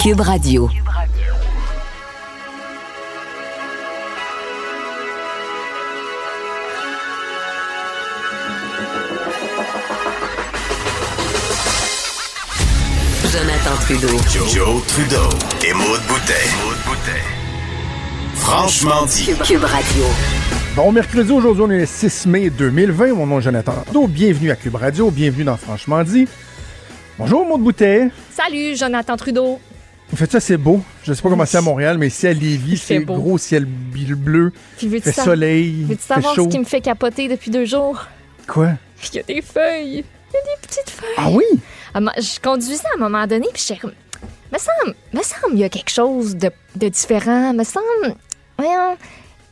Cube Radio. Jonathan Trudeau. Joe, Joe Trudeau et Maude Boutet. Franchement dit. Cube, Cube Radio. Bon mercredi, aujourd'hui on est le 6 mai 2020. Mon nom est Jonathan Trudeau. Bienvenue à Cube Radio. Bienvenue dans Franchement dit. Bonjour Maude Boutet. Salut, Jonathan Trudeau. En fait, ça c'est beau. Je sais pas comment c'est à Montréal, mais ici à Lévis, c'est beau. gros ciel bleu. Puis veux-tu fait sa- soleil. veux-tu savoir chaud. ce qui me fait capoter depuis deux jours? Quoi? Il y a des feuilles. Il y a des petites feuilles. Ah oui? Ma- Je conduisais à un moment donné, puis j'étais comme... Me semble, me semble, il y a quelque chose de, de différent. Me semble... Voyons.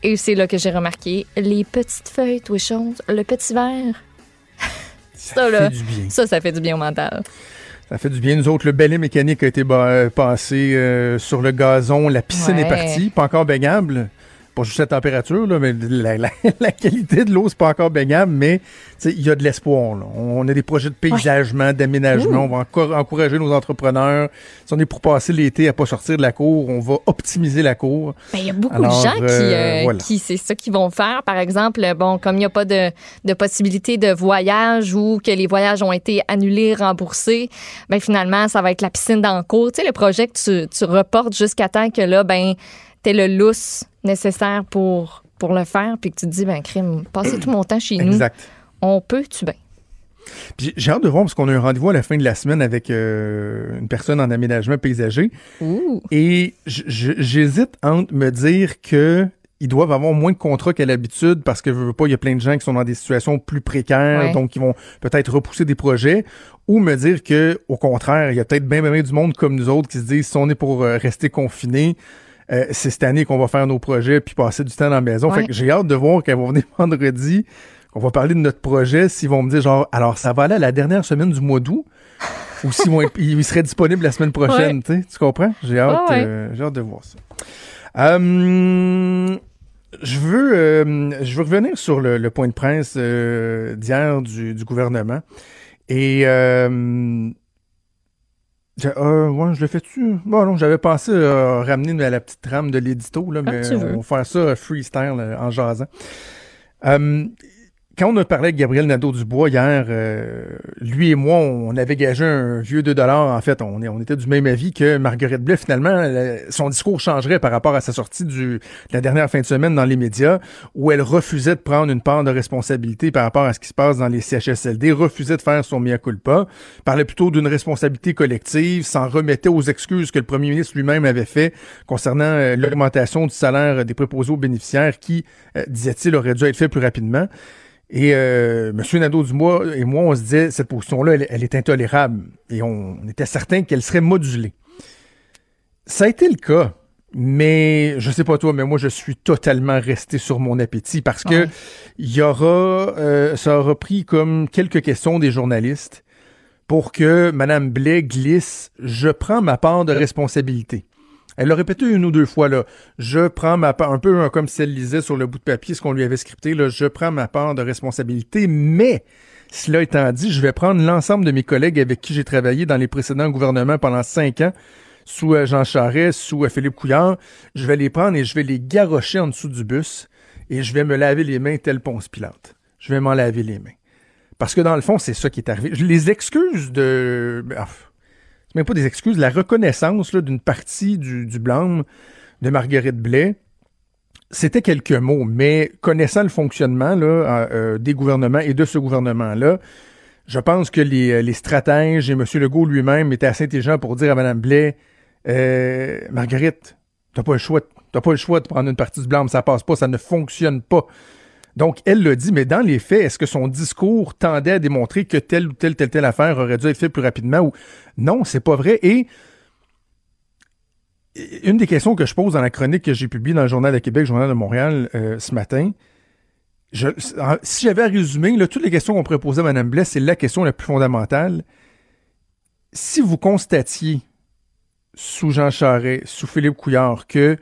Et c'est là que j'ai remarqué les petites feuilles, tout choses, le petit verre. Ça, là, fait du bien. ça, ça fait du bien au mental. Ça fait du bien. Nous autres, le balai mécanique a été euh, passé euh, sur le gazon. La piscine est partie. Pas encore baignable. Pas juste la température, là, mais la, la- la qualité de l'eau, c'est pas encore baignable, mais il y a de l'espoir. On a des projets de paysagement, d'aménagement. On va encore encourager nos entrepreneurs. Si on est pour passer l'été à pas sortir de la cour, on va optimiser la cour. Ben, Il y a beaucoup Alors, de gens qui, euh, euh, voilà. qui c'est ça qu'ils vont faire. Par exemple, bon, comme il n'y a pas de, de possibilité de voyage ou que les voyages ont été annulés, remboursés, ben finalement, ça va être la piscine dans le cours. Tu sais, le projet que tu, tu reportes jusqu'à temps que là, ben, t'aies le lousse nécessaire pour, pour le faire, puis que tu te dis, ben, crime, passer tout mon temps chez nous, Exact. on peut-tu bien? Puis J'ai hâte de voir parce qu'on a un rendez-vous à la fin de la semaine avec euh, une personne en aménagement paysager. Ouh. Et j'hésite entre me dire que ils doivent avoir moins de contrats qu'à l'habitude parce que veux, veux pas, il y a plein de gens qui sont dans des situations plus précaires, Ouais. donc ils vont peut-être repousser des projets, ou me dire que au contraire, il y a peut-être bien, bien, bien du monde comme nous autres qui se disent si on est pour euh, rester confiné, euh, c'est cette année qu'on va faire nos projets puis passer du temps dans la maison. Ouais. Fait que j'ai hâte de voir ils vont venir vendredi, qu'on va parler de notre projet, s'ils vont me dire genre alors ça va aller à la dernière semaine du mois d'août. ou s'ils vont être- ils seraient disponibles la semaine prochaine, tu sais, tu comprends? J'ai hâte, Ouais, ouais. euh, j'ai hâte de voir ça. Euh, je veux, euh, je veux revenir sur le, le point de presse euh, d'hier du, du gouvernement. Et euh, euh, ouais, je l'ai fait-tu? Bon, non, j'avais pensé euh, ramener à la petite trame de l'édito, là, mais on va faire ça euh, freestyle euh, en jasant. Euh, quand on a parlé avec Gabriel Nadeau-Dubois hier, euh, lui et moi, on avait gagé un vieux 2 En fait, on, on était du même avis que Marguerite Blais, finalement, son discours changerait par rapport à sa sortie du, de la dernière fin de semaine dans les médias, où elle refusait de prendre une part de responsabilité par rapport à ce qui se passe dans les CHSLD, refusait de faire son mea culpa, parlait plutôt d'une responsabilité collective, s'en remettait aux excuses que le premier ministre lui-même avait fait concernant euh, l'augmentation du salaire des préposés aux bénéficiaires qui, euh, disait-il, aurait dû être fait plus rapidement. Et euh, M. Nadeau-Dubois et moi, on se disait, cette position-là, elle, elle est intolérable. Et on, on était certain qu'elle serait modulée. Ça a été le cas. Mais je sais pas toi, mais moi je suis totalement resté sur mon appétit parce que Ouais. il y aura, euh, ça aura pris comme quelques questions des journalistes pour que Mme Blais glisse Je prends ma part de responsabilité. Elle l'a répété une ou deux fois, là. Je prends ma part, un peu hein, comme si elle lisait sur le bout de papier ce qu'on lui avait scripté, là. Je prends ma part de responsabilité, mais, cela étant dit, je vais prendre l'ensemble de mes collègues avec qui j'ai travaillé dans les précédents gouvernements pendant cinq ans, sous euh, Jean Charest, sous euh, Philippe Couillard. Je vais les prendre et je vais les garrocher en dessous du bus et je vais me laver les mains tel Ponce Pilate. Je vais m'en laver les mains. Parce que dans le fond, c'est ça qui est arrivé. Je- Les excuses de. ah, c'est même pas des excuses, la reconnaissance d'une partie du, du blâme de Marguerite Blais, c'était quelques mots, mais connaissant le fonctionnement euh, euh, des gouvernements et de ce gouvernement-là, je pense que les, euh, les stratèges et M. Legault lui-même étaient assez intelligents pour dire à Mme Blais Marguerite, t'as pas le choix, t'as pas le choix de prendre une partie du blâme, ça passe pas, ça ne fonctionne pas. Donc, elle l'a dit, mais dans les faits, est-ce que son discours tendait à démontrer que telle ou telle, telle, telle affaire aurait dû être faite plus rapidement ou non, c'est pas vrai. Et une des questions que je pose dans la chronique que j'ai publiée dans le Journal de Québec, le Journal de Montréal euh, ce matin, si j'avais à résumer, toutes les questions qu'on pourrait poser à Mme Blais, c'est la question la plus fondamentale. Si vous constatiez sous Jean Charest, sous Philippe Couillard, que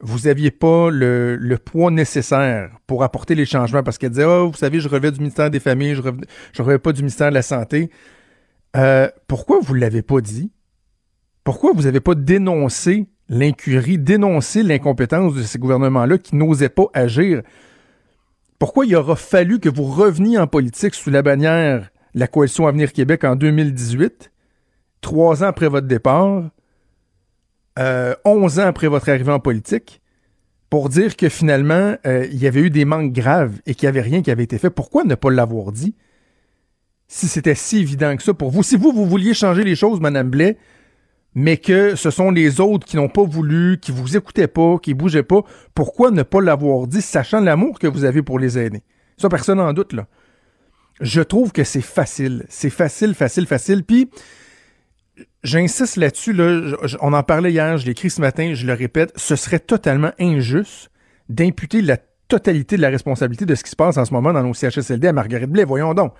vous n'aviez pas le, le, poids nécessaire pour apporter les changements, parce qu'elle disait, oh, vous savez, je relevais du ministère des Familles, je ne relevais pas du ministère de la Santé. Euh, pourquoi vous ne l'avez pas dit? Pourquoi vous n'avez pas dénoncé l'incurie, dénoncé l'incompétence de ces gouvernements-là qui n'osaient pas agir? Pourquoi il aura fallu que vous reveniez en politique sous la bannière la Coalition Avenir Québec en 2018, trois ans après votre départ, euh, 11 ans après votre arrivée en politique, pour dire que finalement, euh, il y avait eu des manques graves et qu'il n'y avait rien qui avait été fait. Pourquoi ne pas l'avoir dit? Si c'était si évident que ça pour vous. Si vous, vous vouliez changer les choses, Madame Blais, mais que ce sont les autres qui n'ont pas voulu, qui vous écoutaient pas, qui bougeaient pas, pourquoi ne pas l'avoir dit, sachant l'amour que vous avez pour les aînés? Ça, personne n'en doute, là. Je trouve que c'est facile. C'est facile, facile, facile. Puis, j'insiste là-dessus, là, on en parlait hier, je l'ai écrit ce matin, je le répète, ce serait totalement injuste d'imputer la totalité de la responsabilité de ce qui se passe en ce moment dans nos CHSLD à Marguerite Blais. Voyons donc.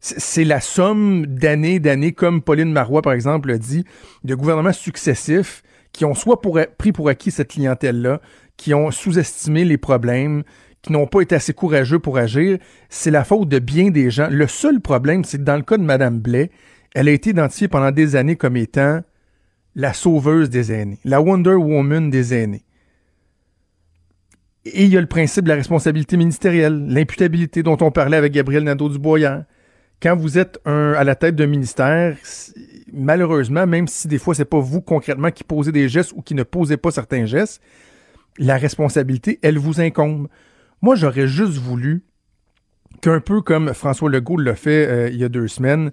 C'est la somme d'années, d'années, comme Pauline Marois, par exemple, l'a dit, de gouvernements successifs qui ont soit pris pour acquis cette clientèle-là, qui ont sous-estimé les problèmes, qui n'ont pas été assez courageux pour agir. C'est la faute de bien des gens. Le seul problème, c'est que dans le cas de Mme Blais, elle a été identifiée pendant des années comme étant la sauveuse des aînés, la Wonder Woman des aînés. Et il y a le principe de la responsabilité ministérielle, l'imputabilité dont on parlait avec Gabriel Nadeau-Dubois quand vous êtes à la tête d'un ministère, malheureusement, même si des fois c'est pas vous concrètement qui posez des gestes ou qui ne posez pas certains gestes, la responsabilité, elle vous incombe. Moi, j'aurais juste voulu qu'un peu comme François Legault l'a fait euh, il y a deux semaines,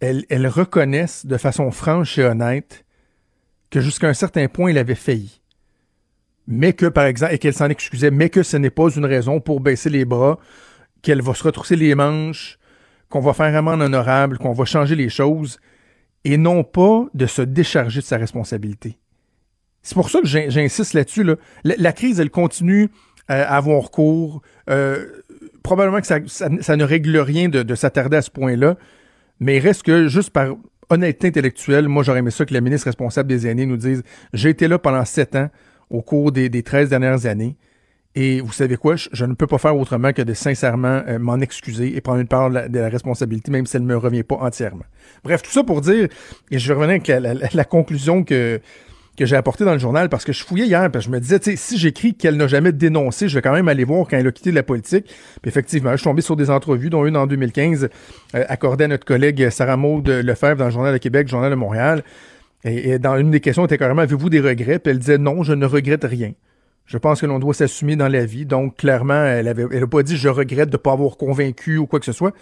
elle, elle reconnaisse de façon franche et honnête que jusqu'à un certain point, il avait failli. Mais que, par exemple, et qu'elle s'en excusait, mais que ce n'est pas une raison pour baisser les bras, qu'elle va se retrousser les manches, qu'on va faire un amende honorable, qu'on va changer les choses, et non pas de se décharger de sa responsabilité. C'est pour ça que j'insiste là-dessus. La, crise, elle continue euh, à avoir cours. Euh, probablement que ça, ne règle rien de, s'attarder à ce point-là, mais il reste que juste par honnêteté intellectuelle, moi j'aurais aimé ça que la ministre responsable des aînés nous dise j'ai été là pendant sept ans au cours des, des 13 dernières années. Et vous savez quoi, je, ne peux pas faire autrement que de sincèrement euh, m'en excuser et prendre une part de la, responsabilité, même si elle ne me revient pas entièrement. Bref, tout ça pour dire, et je vais revenir avec la, conclusion que, que j'ai apportée dans le journal, parce que je fouillais hier, parce que je me disais, si j'écris qu'elle n'a jamais dénoncé, je vais quand même aller voir quand elle a quitté la politique. Puis effectivement, je suis tombé sur des entrevues, dont une en 2015, euh, accordée à notre collègue Sarah Maud Lefebvre dans le Journal de Québec, Journal de Montréal. Et, dans une des questions, était carrément, avez-vous des regrets? Puis elle disait, non, je ne regrette rien. Je pense que l'on doit s'assumer dans la vie. Donc, clairement, elle avait, elle a pas dit je regrette de ne pas avoir convaincu ou quoi que ce soit.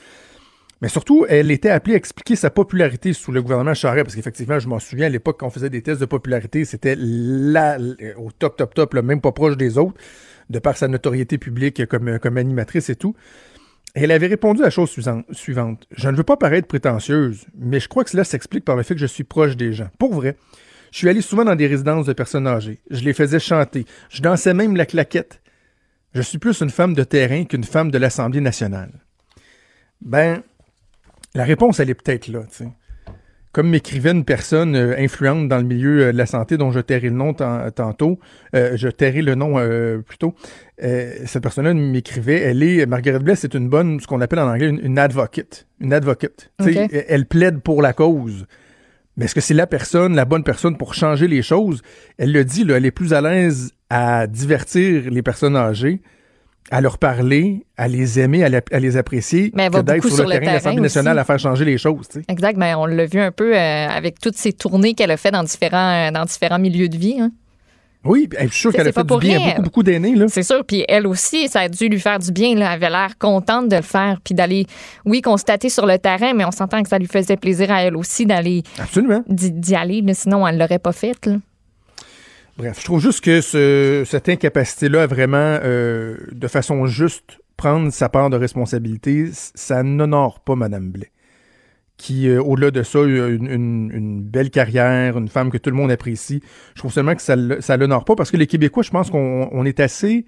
Mais surtout, elle était appelée à expliquer sa popularité sous le gouvernement Charest, parce qu'effectivement, je m'en souviens à l'époque quand on faisait des tests de popularité, c'était là, au top, top, top, même pas proche des autres, de par sa notoriété publique comme, comme animatrice et tout. elle avait répondu à la chose suivante. Je ne veux pas paraître prétentieuse, mais je crois que cela s'explique par le fait que je suis proche des gens. Pour vrai. Je suis allé souvent dans des résidences de personnes âgées. Je les faisais chanter. Je dansais même la claquette. Je suis plus une femme de terrain qu'une femme de l'Assemblée nationale. Ben, la réponse, elle est peut-être là. Comme m'écrivait une personne euh, influente dans le milieu euh, de la santé dont je tairai le nom tantôt, euh, je tairai le nom plutôt, cette personne-là m'écrivait, elle est, Margaret Bless, c'est une bonne, ce qu'on appelle en anglais, une, advocate. Une advocate. Elle plaide pour la cause. Mais est-ce que c'est la personne, la bonne personne pour changer les choses? Elle le dit, là, elle est plus à l'aise à divertir les personnes âgées, à leur parler, à les aimer, à, les apprécier, mais que d'être sur, le, terrain de l'Assemblée nationale à faire changer les choses. Exact, mais on l'a vu un peu euh, avec toutes ces tournées qu'elle a fait dans différents, dans différents milieux de vie. Hein. Oui, je suis sûr qu'elle a fait du bien à beaucoup, beaucoup d'aînés. C'est sûr. Puis elle aussi, ça a dû lui faire du bien. Là. Elle avait l'air contente de le faire. Puis d'aller, oui, constater sur le terrain, mais on s'entend que ça lui faisait plaisir à elle aussi d'aller. Absolument. D'y aller. sinon, elle ne l'aurait pas fait. Bref, je trouve juste que ce, cette incapacité-là à vraiment, euh, de façon juste, prendre sa part de responsabilité, ça n'honore pas Mme Blais. Qui, euh, au-delà de ça, a une, une, une, belle carrière, une femme que tout le monde apprécie. Je trouve seulement que ça ne l'honore pas parce que les Québécois, je pense qu'on on est assez.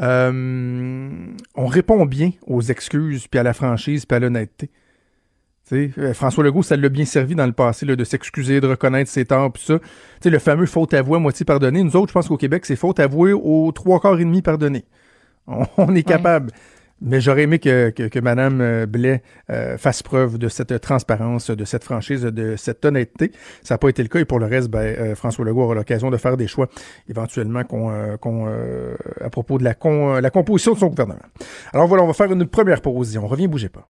Euh, on répond bien aux excuses, puis à la franchise, puis à l'honnêteté. Euh, François Legault, ça l'a bien servi dans le passé là, de s'excuser, de reconnaître ses torts, puis ça. le fameux faute avouée à moitié pardonnée. Nous autres, je pense qu'au Québec, c'est faute avouée aux trois quarts et demi pardonnés. On, est capable. Mais j'aurais aimé que, que, que Mme euh, Blais euh, fasse preuve de cette transparence, de cette franchise, de cette honnêteté. Ça n'a pas été le cas. Et pour le reste, ben, François Legault aura l'occasion de faire des choix éventuellement qu'on, qu'on à propos de la, la composition de son gouvernement. Alors voilà, on va faire une première pause. On revient, bougez pas.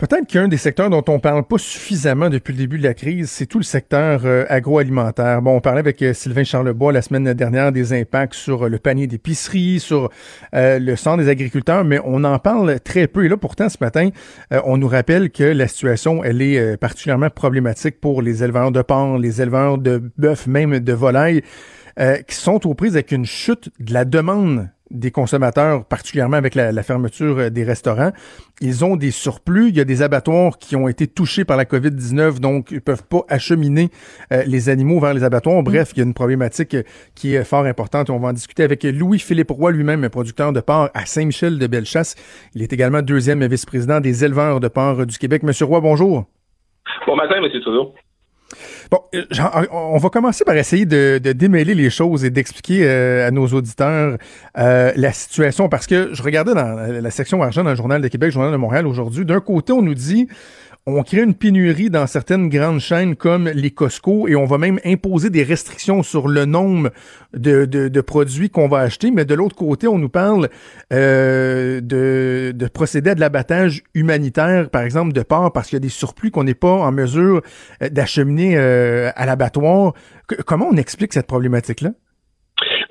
Peut-être qu'un des secteurs dont on parle pas suffisamment depuis le début de la crise, c'est tout le secteur euh, agroalimentaire. Bon, on parlait avec euh, Sylvain Charlebois la semaine dernière des impacts sur le panier d'épicerie, sur euh, le sang des agriculteurs, mais on en parle très peu. Et là, pourtant, ce matin, on nous rappelle que la situation, elle est particulièrement problématique pour les éleveurs de porc, les éleveurs de bœuf, même de volailles, qui sont aux prises avec une chute de la demande des consommateurs, particulièrement avec la, fermeture euh, des restaurants. Ils ont des surplus. Il y a des abattoirs qui ont été touchés par la COVID-19, donc ils peuvent pas acheminer euh, les animaux vers les abattoirs. Bref, il y a une problématique euh, qui est fort importante. On va en discuter avec Louis-Philippe Roy, lui-même producteur de porc à Saint-Michel de Bellechasse. Il est également deuxième vice-président des éleveurs de porc du Québec. Monsieur Roy, bonjour. Bon matin, Monsieur Trudeau. Bon, euh, on va commencer par essayer de, démêler les choses et d'expliquer euh, à nos auditeurs euh, la situation parce que je regardais dans la section argent dans le Journal de Québec, Journal de Montréal aujourd'hui. D'un côté, on nous dit on crée une pénurie dans certaines grandes chaînes comme les Costco et on va même imposer des restrictions sur le nombre de, de, produits qu'on va acheter. Mais de l'autre côté, on nous parle euh, de, de procéder à de l'abattage humanitaire, par exemple de porc, parce qu'il y a des surplus qu'on n'est pas en mesure euh, d'acheminer euh, à l'abattoir. Comment on explique cette problématique-là?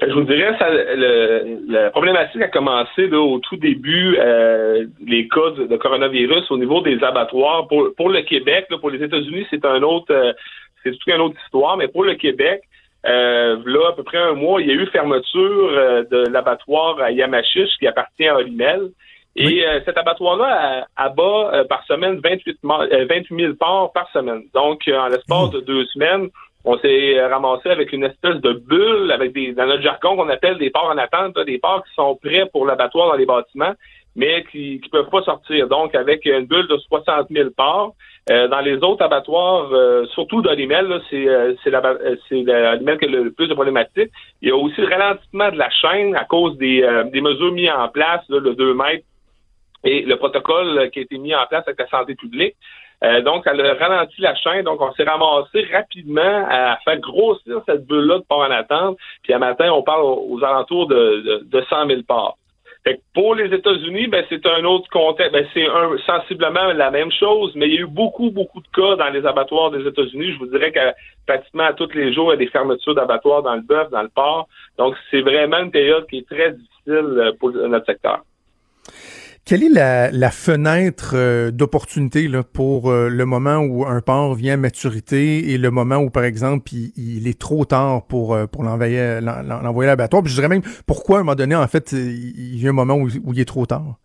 Je vous dirais, ça, le, la problématique a commencé là, au tout début, euh, les cas de, coronavirus au niveau des abattoirs. Pour, pour le Québec, là, pour les États-Unis, c'est un autre, euh, c'est toute une autre histoire, mais pour le Québec, euh, là, à peu près un mois, il y a eu fermeture euh, de l'abattoir à Yamachiche qui appartient à Olimel. Et euh, cet abattoir-là abat par semaine 28, 28 000 porcs par semaine. Donc, en l'espace de deux semaines, on s'est ramassé avec une espèce de bulle, avec des, dans notre jargon qu'on appelle des ports en attente, des ports qui sont prêts pour l'abattoir dans les bâtiments, mais qui ne peuvent pas sortir. Donc, avec une bulle de 60 000 ports. Euh, dans les autres abattoirs, euh, surtout dans c'est euh, c'est l'animal qui a le plus de problématiques. Il y a aussi le ralentissement de la chaîne à cause des, des mesures mises en place, là, le 2 mètres, et le protocole qui a été mis en place avec la santé publique. Euh, donc, elle a ralenti la chaîne. Donc, on s'est ramassé rapidement à faire grossir cette bulle-là de port en attente. Puis, à matin, on parle aux, alentours de, de, 100 000 parts. Fait pour les États-Unis, ben, c'est un autre contexte. Ben, c'est sensiblement la même chose, mais il y a eu beaucoup, beaucoup de cas dans les abattoirs des États-Unis. Je vous dirais que pratiquement tous les jours, il y a des fermetures d'abattoirs dans le bœuf, dans le porc. Donc, c'est vraiment une période qui est très difficile euh, pour notre secteur. Quelle est la, fenêtre euh, d'opportunité pour euh, le moment où un porc vient à maturité et le moment où, par exemple, il, est trop tard pour, euh, pour l'envoyer, à l'abattoir? Puis je dirais même pourquoi, à un moment donné, en fait, il y a un moment où, il est trop tard?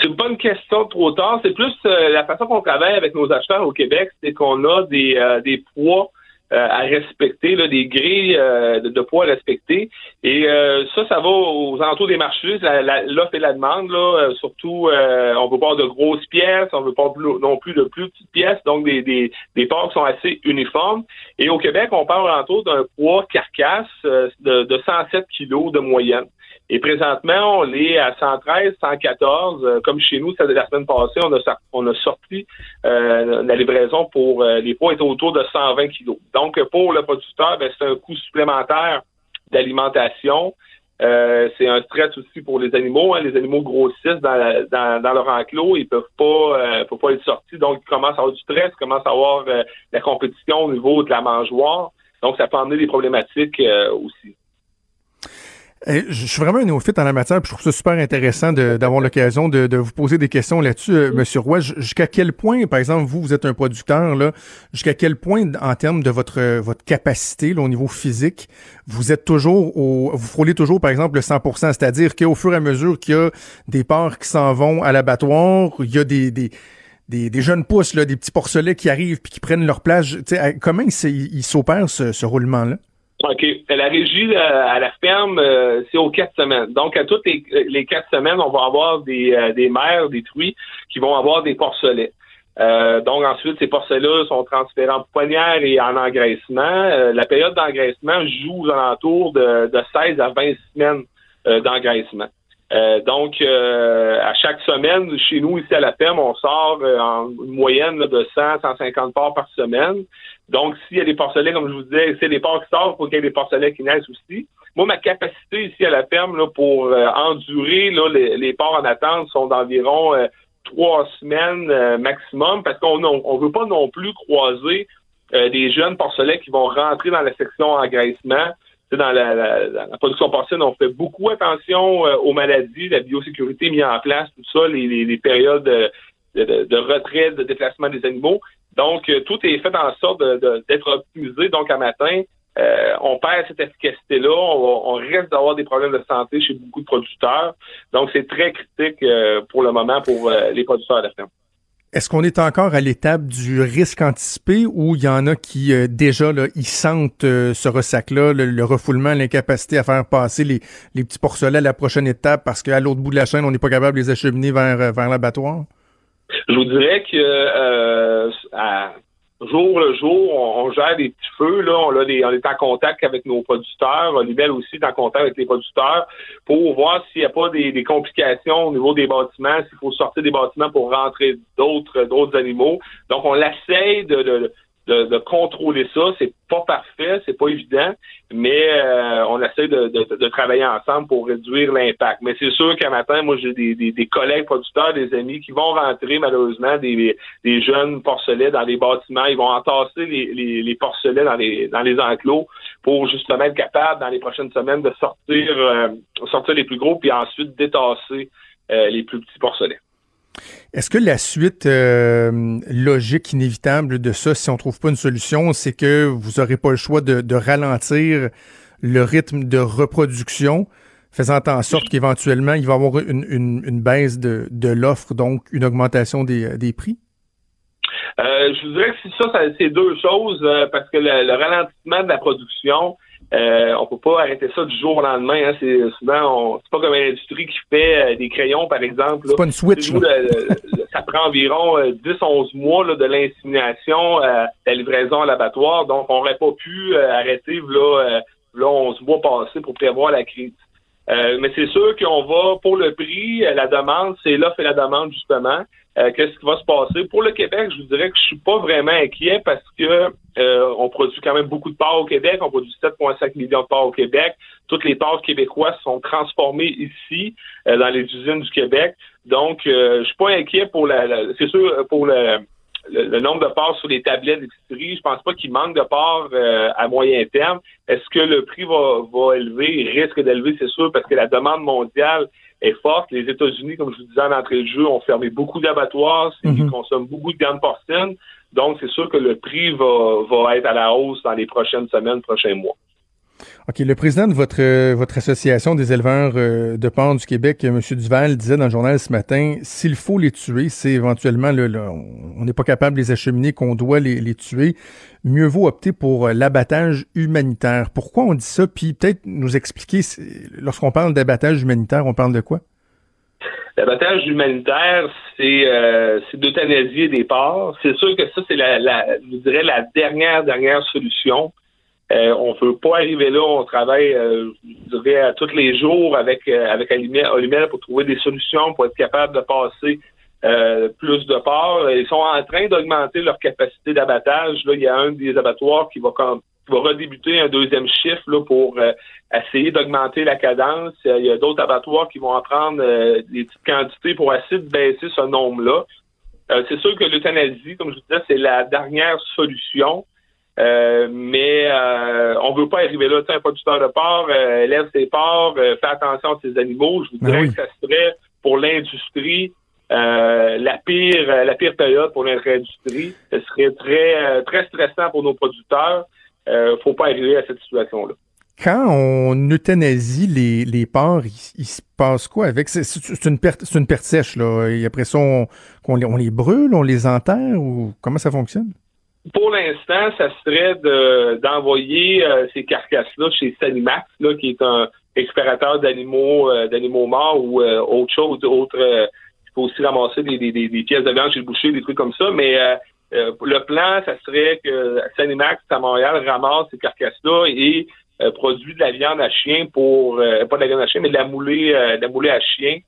C'est pas une question trop tard, c'est plus la façon qu'on travaille avec nos acheteurs au Québec, c'est qu'on a des, des poids à respecter, là, des grilles euh, de, poids à respecter. Et euh, ça, ça va aux alentours des marchés, l'offre et la demande. Là, surtout, on veut pas de grosses pièces, on veut pas non plus de plus petites pièces, donc des, des, des ports qui sont assez uniformes. Et au Québec, on parle autour d'un poids carcasse euh, de, de 107 kilos de moyenne. Et présentement, on est à 113, 114. Euh, comme chez nous, la semaine passée, on a, on a sorti euh, la livraison pour les poids étaient autour de 120 kilos. Donc, pour le producteur, ben, c'est un coût supplémentaire d'alimentation. Euh, c'est un stress aussi pour les animaux. Hein. Les animaux grossissent dans, dans, leur enclos, ils peuvent pas, euh, peuvent pas être sortis, donc ils commencent à avoir du stress, ils commencent à avoir euh, la compétition au niveau de la mangeoire. Donc ça peut amener des problématiques aussi. Eh, je suis vraiment un néophyte en la matière, puis je trouve ça super intéressant d'avoir l'occasion de, vous poser des questions là-dessus, euh, Monsieur Roy. Jusqu'à quel point, par exemple, vous, vous êtes un producteur, là, jusqu'à quel point, en termes de votre votre capacité au niveau physique, vous êtes toujours au, vous frôlez toujours, par exemple, le 100%, c'est-à-dire qu'au fur et à mesure qu'il y a des porcs qui s'en vont à l'abattoir, il y a des, des des, jeunes pousses, là, des petits porcelets qui arrivent puis qui prennent leur place. Comment il, s'opère ce roulement-là? OK. La régie euh, à la ferme, euh, c'est aux quatre semaines. Donc, à toutes les, quatre semaines, on va avoir des, euh, des mères, des truies qui vont avoir des porcelets. donc, ensuite, ces porcelets-là sont transférés en poignard et en engraissement. la période d'engraissement joue aux alentours de, de 16 à 20 semaines d'engraissement. donc, à chaque semaine, chez nous, ici à la ferme, on sort en moyenne de 100, 150 porcs par semaine. Donc, s'il y a des porcelets, comme je vous disais, c'est des porcs qui sortent, il faut qu'il y ait des porcelets qui naissent aussi. Moi, ma capacité ici à la ferme là, pour euh, endurer là, les, les porcs en attente sont d'environ euh, trois semaines euh, maximum parce qu'on ne veut pas non plus croiser des jeunes porcelets qui vont rentrer dans la section engraissement. Dans la, la, production porcine, on fait beaucoup attention aux maladies, la biosécurité mise en place, tout ça, les, les, périodes de, de, de, retrait, de déplacement des animaux. Donc, euh, tout est fait en sorte d'être optimisé. Donc, à matin, euh, on perd cette efficacité-là. On, risque d'avoir des problèmes de santé chez beaucoup de producteurs. Donc, c'est très critique euh, pour le moment pour les producteurs de ferme. Est-ce qu'on est encore à l'étape du risque anticipé ou il y en a qui déjà là, ils sentent ce ressac-là, le, refoulement, l'incapacité à faire passer les, petits porcelets à la prochaine étape parce qu'à l'autre bout de la chaîne, on n'est pas capable de les acheminer vers, vers l'abattoir? Je vous dirais que euh, jour le jour, on, gère des petits feux. Là, on, est en contact avec nos producteurs. Olivelle aussi est en contact avec les producteurs pour voir s'il n'y a pas des, complications au niveau des bâtiments, s'il faut sortir des bâtiments pour rentrer d'autres d'autres animaux. Donc, on l'essaye de, de de, contrôler ça. C'est pas parfait, c'est pas évident, mais euh, on essaie de, de, travailler ensemble pour réduire l'impact. Mais c'est sûr qu'à matin, moi, j'ai des, des, collègues producteurs, des amis qui vont rentrer malheureusement des, des jeunes porcelets dans les bâtiments. Ils vont entasser les, les, les, porcelets dans les dans les enclos pour justement être capable dans les prochaines semaines de sortir euh, sortir les plus gros puis ensuite détasser euh, les plus petits porcelets. Est-ce que la suite euh, logique, inévitable de ça, si on trouve pas une solution, c'est que vous n'aurez pas le choix de, ralentir le rythme de reproduction, faisant en sorte qu'éventuellement, il va y avoir une, baisse de, l'offre, donc une augmentation des, prix? Euh, je vous dirais que ça, c'est deux choses, euh, parce que le, ralentissement de la production, euh, on peut pas arrêter ça du jour au lendemain. Hein. C'est souvent, c'est pas comme une industrie qui fait euh, des crayons, par exemple. C'est pas une switch. ça prend environ 10-11 euh, mois là, de l'insémination à la livraison à l'abattoir. Donc, on n'aurait pas pu arrêter là, là 11 mois passés pour prévoir la crise. mais c'est sûr qu'on va, pour le prix, la demande, c'est l'offre et la demande, justement. Euh, qu'est-ce qui va se passer? Pour le Québec, je vous dirais que je suis pas vraiment inquiet parce que euh, on produit quand même beaucoup de parts au Québec. On produit 7,5 millions de parts au Québec. Toutes les parts québécoises sont transformées ici, euh, dans les usines du Québec. Donc, je suis pas inquiet pour la, c'est sûr, pour le, le, nombre de parts sur les tablettes d'épicerie. Je pense pas qu'il manque de parts à moyen terme. Est-ce que le prix va, va élever? Risque d'élever, c'est sûr, parce que la demande mondiale est forte. Les États-Unis, comme je vous disais en entrée de jeu, ont fermé beaucoup d'abattoirs, ils mhm. consomment beaucoup de viande porcine. Donc, c'est sûr que le prix va, va être à la hausse dans les prochaines semaines, prochains mois. OK. Le président de votre, euh, votre association des éleveurs euh, de porc du Québec, M. Duval, disait dans le journal ce matin, s'il faut les tuer, c'est éventuellement, on n'est pas capable de les acheminer, qu'on doit les, les, tuer, mieux vaut opter pour euh, l'abattage humanitaire. Pourquoi on dit ça? Puis peut-être nous expliquer, lorsqu'on parle d'abattage humanitaire, on parle de quoi? L'abattage humanitaire, c'est euh, d'euthanasier des porcs. C'est sûr que ça, c'est la, la dernière, dernière solution. Euh, on ne veut pas arriver là. On travaille, euh, je dirais, tous les jours avec euh, avec Alumel pour trouver des solutions pour être capable de passer euh, plus de porcs. Ils sont en train d'augmenter leur capacité d'abattage. Là, il y a un des abattoirs qui va quand va redébuter un deuxième chiffre là, pour euh, essayer d'augmenter la cadence. Il y a d'autres abattoirs qui vont en prendre euh, des petites quantités pour essayer de baisser ce nombre-là. C'est sûr que l'euthanasie, comme je vous disais, c'est la dernière solution. Mais on veut pas arriver là. un producteur de porc lève ses porcs, fait attention à ses animaux. Je vous dirais que ça serait pour l'industrie la pire la pire période pour notre industrie. Ce serait très très stressant pour nos producteurs ne euh, faut pas arriver à cette situation-là. Quand on euthanasie les, les porcs, il, se passe quoi avec? C'est une perte, c'est une perte sèche, là. Et après ça, on, on, les brûle, on les enterre ou comment ça fonctionne? Pour l'instant, ça serait d'envoyer euh, ces carcasses-là chez Sanimax, là, qui est un expérateur d'animaux euh, d'animaux morts ou autre chose, autre. il faut aussi ramasser des, des, des, pièces de viande chez le boucher, des trucs comme ça, mais euh, le plan, ça serait que Sanimax à Montréal ramasse ces carcasses-là et euh, produit de la viande à chien pour euh, pas de la viande à chien, mais de la moulée, de la moulée à chien.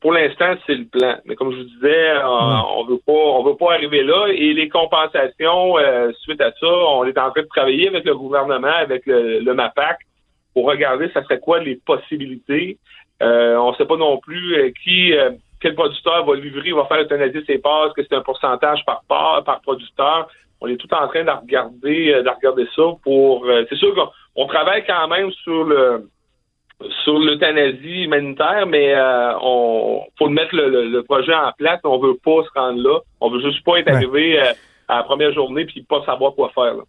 Pour l'instant, c'est le plan. Mais comme je vous disais, on, veut pas, on veut pas arriver là. Et les compensations suite à ça, on est en train de travailler avec le gouvernement, avec le, le MAPAC, pour regarder ça serait quoi les possibilités. on ne sait pas non plus qui quel producteur va livrer, va faire euthanasie ses parts, est-ce que c'est un pourcentage par part, par producteur? On est tout en train de regarder, euh, de regarder ça pour. Euh, c'est sûr qu'on travaille quand même sur le sur l'euthanasie humanitaire, mais euh, on faut mettre le, projet en place. On veut pas se rendre là. On veut juste pas être arrivé à la première journée puis pas savoir quoi faire. Là.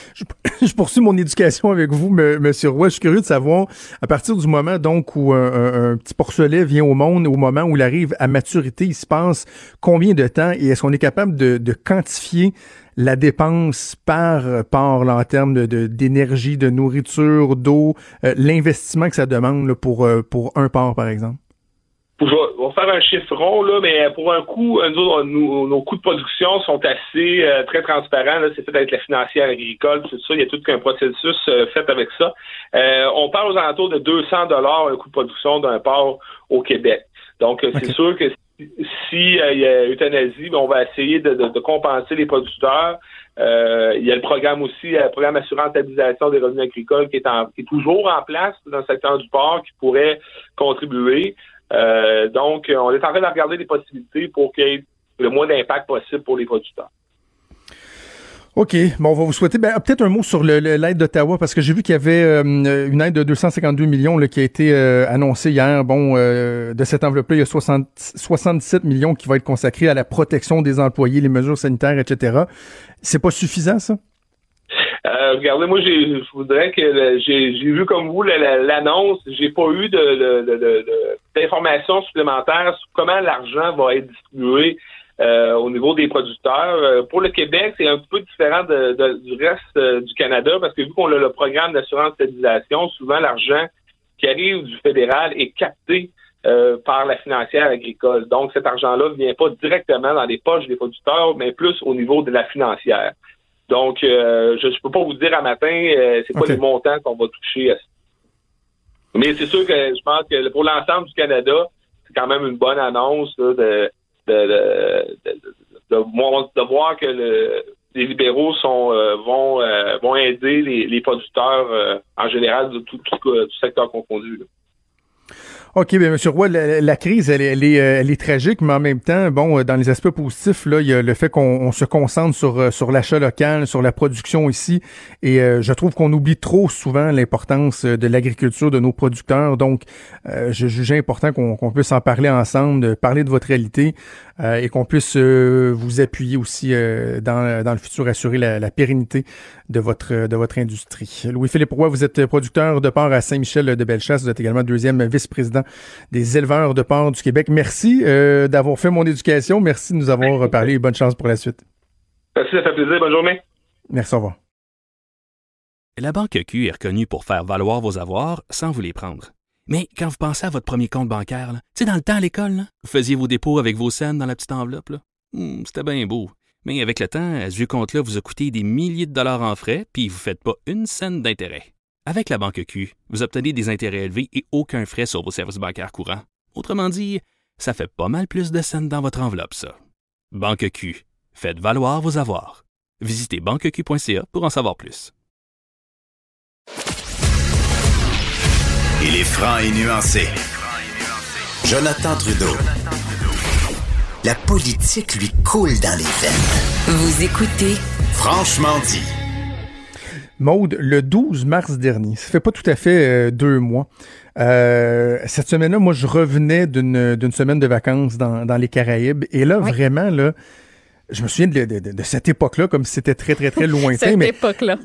Je, poursuis mon éducation avec vous, Monsieur Roy. Je suis curieux de savoir, à partir du moment donc où un, petit porcelet vient au monde, au moment où il arrive à maturité, il se passe combien de temps et est-ce qu'on est capable de, quantifier la dépense par par en termes de d'énergie, de, nourriture, d'eau, euh, l'investissement que ça demande pour euh, pour un porc par exemple? On va faire un chiffron, là, mais pour un coût, nos, coûts de production sont assez euh, très transparents. C'est fait avec la financière agricole, tout ça. Il y a tout un processus euh, fait avec ça. Euh, on parle aux alentours de 200 dollars un coût de production d'un porc au Québec. Donc, c'est sûr que si, il y a euthanasie, ben, on va essayer de, compenser les producteurs. il y a le programme aussi, le programme assurance stabilisation des revenus agricoles qui est, qui est toujours en place dans le secteur du porc, qui pourrait contribuer. Euh, donc, on est en train de regarder des possibilités pour qu'il y ait le moins d'impact possible pour les producteurs. OK. Bon, on va vous souhaiter ben, peut-être un mot sur l'aide d'Ottawa, parce que j'ai vu qu'il y avait euh, une aide de 252 millions qui a été euh, annoncée hier. Bon, de cette enveloppe-là, il y a 60, 77 millions qui vont être consacrés à la protection des employés, les mesures sanitaires, etc. C'est pas suffisant, ça? Euh, regardez, moi, je voudrais que j'ai vu comme vous l'annonce. J'ai pas eu d'informations supplémentaires sur comment l'argent va être distribué euh, au niveau des producteurs. Euh, pour le Québec, c'est un peu différent du reste du Canada parce que vu qu'on a le programme d'assurance stabilisation, souvent l'argent qui arrive du fédéral est capté par la financière agricole. Donc, cet argent-là ne vient pas directement dans les poches des producteurs, mais plus au niveau de la financière. Donc, euh, je ne peux pas vous dire à matin, euh, c'est pas les montants qu'on va toucher à. Mais c'est sûr que je pense que pour l'ensemble du Canada, c'est quand même une bonne annonce de, de, de, de, voir que les libéraux sont euh, vont vont aider les, producteurs en général de tout, tout, tout secteur confondu. OK, bien, M. Roy, la, crise, elle, elle, est, euh, elle est tragique, mais en même temps, bon, euh, dans les aspects positifs, là, il y a le fait qu'on se concentre sur, euh, sur l'achat local, sur la production ici, et je trouve qu'on oublie trop souvent l'importance de l'agriculture, de nos producteurs. Donc, je jugeais important qu'on puisse en parler ensemble, parler de votre réalité, et qu'on puisse vous appuyer aussi dans, dans le futur, assurer la, la, pérennité de votre, de votre industrie. Louis-Philippe Roy, vous êtes producteur de porc à Saint-Michel de Bellechasse, vous êtes également deuxième vice-président des éleveurs de porc du Québec. Merci euh, d'avoir fait mon éducation. Merci de nous avoir reparlé et bonne chance pour la suite. Merci, ça fait plaisir. Bonne journée. Merci, au revoir. La Banque Q est reconnue pour faire valoir vos avoirs sans vous les prendre. Mais quand vous pensez à votre premier compte bancaire, tu sais, dans le temps à l'école, là, vous faisiez vos dépôts avec vos scènes dans la petite enveloppe. là. Hmm, C'était bien beau. Mais avec le temps, à ce vieux compte-là vous a coûté des milliers de dollars en frais, puis vous ne faites pas une scène d'intérêt. Avec la banque Q, vous obtenez des intérêts élevés et aucun frais sur vos services bancaires courants. Autrement dit, ça fait pas mal plus de scènes dans votre enveloppe, ça. Banque Q, faites valoir vos avoirs. Visitez banqueq.ca pour en savoir plus. Il est franc et nuancé. Jonathan Trudeau. La politique lui coule dans les veines. Vous écoutez Franchement dit. Maude, le 12 mars dernier, ça fait pas tout à fait euh, deux mois. Euh, cette semaine-là, moi, je revenais d'une d'une semaine de vacances dans, dans les Caraïbes. Et là, Oui. vraiment, là, je me souviens de, de- de- de cette époque-là comme si c'était très, très, très lointain. Cette mais époque-là.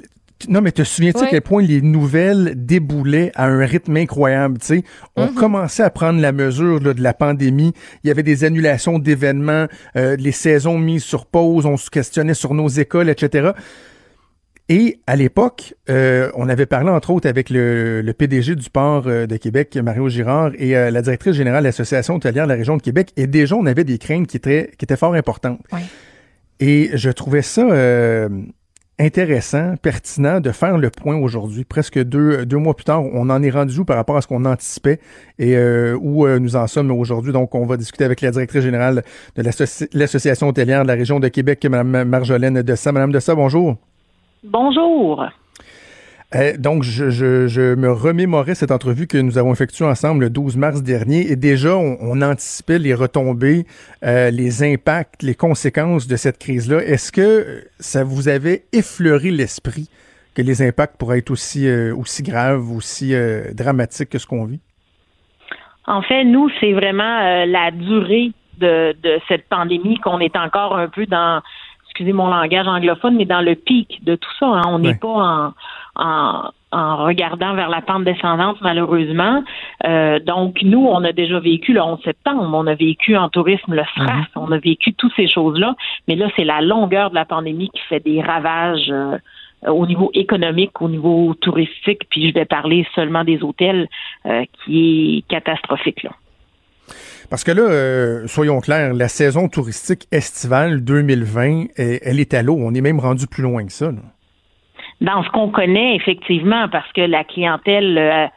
non, mais te souviens-tu à quel point les nouvelles déboulaient à un rythme incroyable? Tu sais, on Mm-hmm. commençait à prendre la mesure là, de la pandémie. Il y avait des annulations d'événements, euh, les saisons mises sur pause, on se questionnait sur nos écoles, etc. Et à l'époque, euh, on avait parlé entre autres avec le, le PDG du port euh, de Québec, Mario Girard, et euh, la directrice générale de l'Association hôtelière de la région de Québec. Et déjà, on avait des craintes qui étaient, qui étaient fort importantes. Ouais. Et je trouvais ça euh, intéressant, pertinent de faire le point aujourd'hui. Presque deux, deux mois plus tard, on en est rendu où par rapport à ce qu'on anticipait et euh, où euh, nous en sommes aujourd'hui. Donc, on va discuter avec la directrice générale de l'Associ- l'Association hôtelière de la région de Québec, Mme Marjolaine Dessa. Madame Dessa, bonjour. Bonjour. Euh, donc, je, je, je me remémorais cette entrevue que nous avons effectuée ensemble le 12 mars dernier et déjà, on, on anticipait les retombées, euh, les impacts, les conséquences de cette crise-là. Est-ce que ça vous avait effleuré l'esprit que les impacts pourraient être aussi, euh, aussi graves, aussi euh, dramatiques que ce qu'on vit? En fait, nous, c'est vraiment la durée de, de cette pandémie qu'on est encore un peu dans, excusez mon langage anglophone, mais dans le pic de tout ça. hein. On n'est Ouais. pas en, en, en regardant vers la pente descendante, malheureusement. Euh, donc, nous, on a déjà vécu le 11 septembre, on a vécu en tourisme le SRAS, on a vécu toutes ces choses-là. Mais là, c'est la longueur de la pandémie qui fait des ravages. euh, au niveau économique, au niveau touristique, puis je vais parler seulement des hôtels, euh, qui est catastrophique. Là. Parce que là, euh, soyons clairs, la saison touristique estivale 2020, elle, elle est à l'eau. On est même rendu plus loin que ça. Dans ce qu'on connaît, effectivement, parce que la clientèle euh,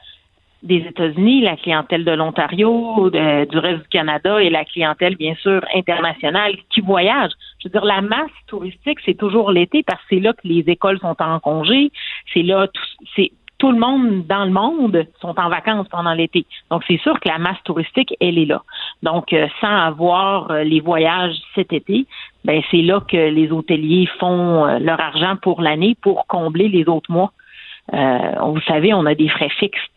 des États-Unis, la clientèle de l'Ontario, du reste du Canada et la clientèle, bien sûr, internationale qui voyage. Je veux dire, la masse touristique, c'est toujours l'été parce que c'est là que les écoles sont en congé. C'est là, tout, c'est tout le monde dans le monde sont en vacances pendant l'été. Donc, c'est sûr que la masse touristique, elle est là. Donc, euh, sans avoir euh, les voyages cet été, ben c'est là que les hôteliers font euh, leur argent pour l'année pour combler les autres mois. Vous savez, on a des frais fixes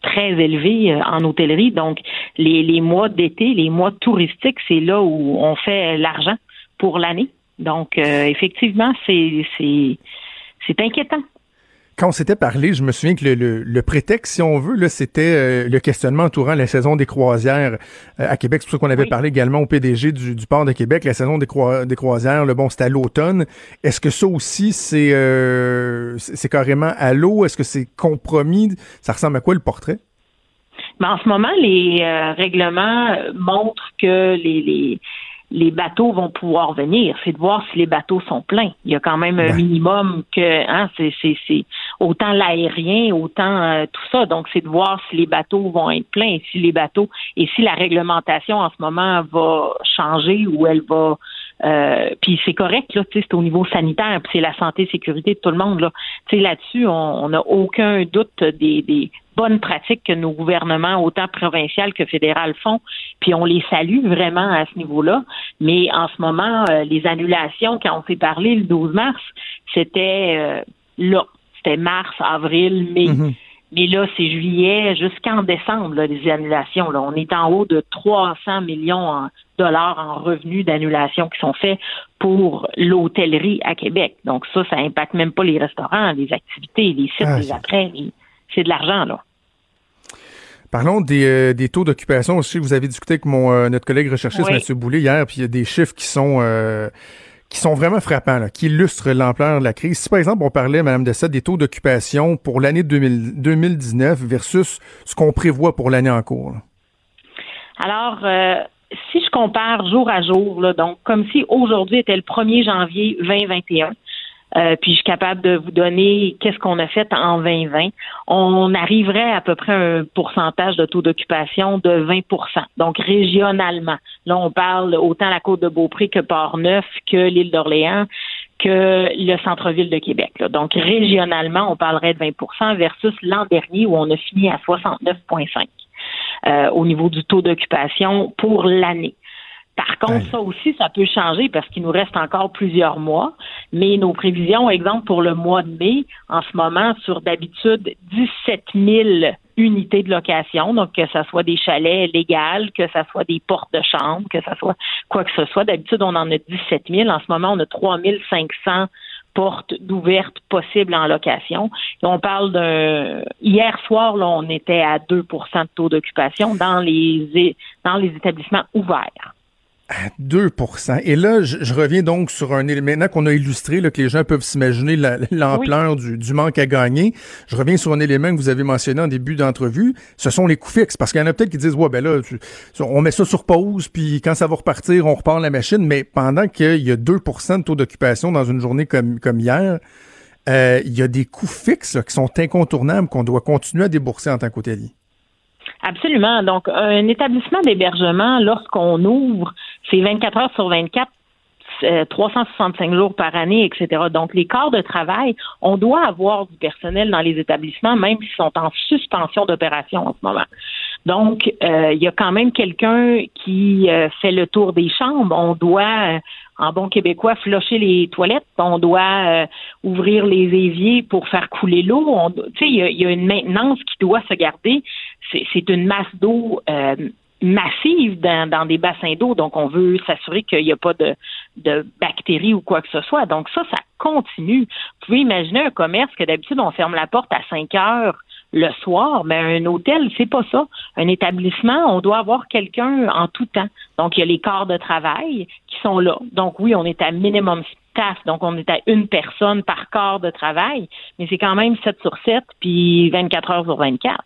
très élevés en hôtellerie. Donc, les, les mois d'été, les mois touristiques, c'est là où on fait l'argent pour l'année. Donc, effectivement, c'est c'est c'est inquiétant. Quand on s'était parlé, je me souviens que le, le- le prétexte, si on veut, là, c'était euh, le questionnement entourant la saison des croisières euh, à Québec. C'est pour ça qu'on avait Oui. parlé également au PDG du, du port de Québec. La saison des, croi- des croisières, le bon, c'était à l'automne. Est-ce que ça aussi, c'est euh, c'est carrément à l'eau? Est-ce que c'est compromis? Ça ressemble à quoi le portrait? Mais en ce moment, les euh, règlements euh, montrent que les, les, les bateaux vont pouvoir venir. C'est de voir si les bateaux sont pleins. Il y a quand même un Ouais. minimum que hein, c'est autant l'aérien, autant euh, tout ça. Donc, c'est de voir si les bateaux vont être pleins et si les bateaux et si la réglementation en ce moment va changer ou elle va euh, puis c'est correct, là, c'est au niveau sanitaire, puis c'est la santé sécurité de tout le monde. Là. Là-dessus, on n'a aucun doute des, des bonnes pratiques que nos gouvernements, autant provincial que fédéral, font, puis on les salue vraiment à ce niveau-là. Mais en ce moment, euh, les annulations, quand on s'est parlé le 12 mars, c'était euh, là. C'était mars, avril, mai. Mhm. Mais là, c'est juillet jusqu'en décembre, là, les annulations. Là. On est en haut de 300 millions de dollars en revenus d'annulation qui sont faits pour l'hôtellerie à Québec. Donc ça, ça impacte même pas les restaurants, les activités, les sites, Ah, les c'est- attraits. C'est de l'argent, là. Parlons des, euh, des taux d'occupation. Que vous avez discuté avec mon, euh, notre collègue recherchiste, Oui. M. Boulay, hier, puis il y a des chiffres qui sont... euh, qui sont vraiment frappants, là, qui illustrent l'ampleur de la crise. Si par exemple on parlait, Madame Dessette, des taux d'occupation pour l'année 2019 versus ce qu'on prévoit pour l'année en cours. Alors, euh, si je compare jour à jour, là, donc comme si aujourd'hui était le 1er janvier 2021, euh, puis je suis capable de vous donner qu'est-ce qu'on a fait en 2020. On arriverait à peu près un pourcentage de taux d'occupation de 20% Donc régionalement, là on parle autant la côte de Beaupré que Port-Neuf, que l'île d'Orléans, que le centre-ville de Québec. Donc régionalement, on parlerait de 20% versus l'an dernier où on a fini à 69,5 euh, au niveau du taux d'occupation pour l'année. Par contre, ça aussi, ça peut changer parce qu'il nous reste encore plusieurs mois. Mais nos prévisions, exemple pour le mois de mai, en ce moment, sur d'habitude 17 000 unités de location, donc que ce soit des chalets légaux, que ce soit des portes de chambre, que ce soit quoi que ce soit. D'habitude, on en a 17 000. En ce moment, on a 3 500 portes d'ouvertes possibles en location. on parle d'un hier soir, là, on était à 2% de taux d'occupation dans les dans les établissements ouverts à 2% Et là, je, reviens donc sur un élément maintenant qu'on a illustré, là, que les gens peuvent s'imaginer l'ampleur du, du, manque à gagner. Je reviens sur un élément que vous avez mentionné en début d'entrevue. Ce sont les coûts fixes. Parce qu'il y en a peut-être qui disent, ouais, ben là, on met ça sur pause, puis quand ça va repartir, on repart la machine. Mais pendant qu'il y a 2% de taux d'occupation dans une journée comme, comme hier, euh, il y a des coûts fixes qui sont incontournables qu'on doit continuer à débourser en tant qu'hôtelier. Absolument. Donc, un établissement d'hébergement, lorsqu'on ouvre, c'est 24 heures sur 24, 365 euh, jours par année, etc. Donc, les corps de travail, on doit avoir du personnel dans les établissements, même s'ils sont en suspension d'opération en ce moment. Donc, euh, il y a quand même quelqu'un qui euh, fait le tour des chambres. On doit, en bon québécois, flocher les toilettes. On doit ouvrir les éviers pour faire couler l'eau. Tu sais, il y, a une maintenance qui doit se garder. C'est une masse d'eau massive dans, des bassins d'eau. Donc, on veut s'assurer qu'il n'y a pas de, de bactéries ou quoi que ce soit. Donc, ça, ça continue. Vous pouvez imaginer un commerce que d'habitude, on ferme la porte à 5 heures le soir, mais un hôtel, c'est pas ça. Un établissement, on doit avoir quelqu'un en tout temps. Donc, il y a les corps de travail qui sont là. Donc, oui, on est à minimum staff, donc on est à une personne par corps de travail, mais c'est quand même 7 sur 7, puis 24 heures sur 24.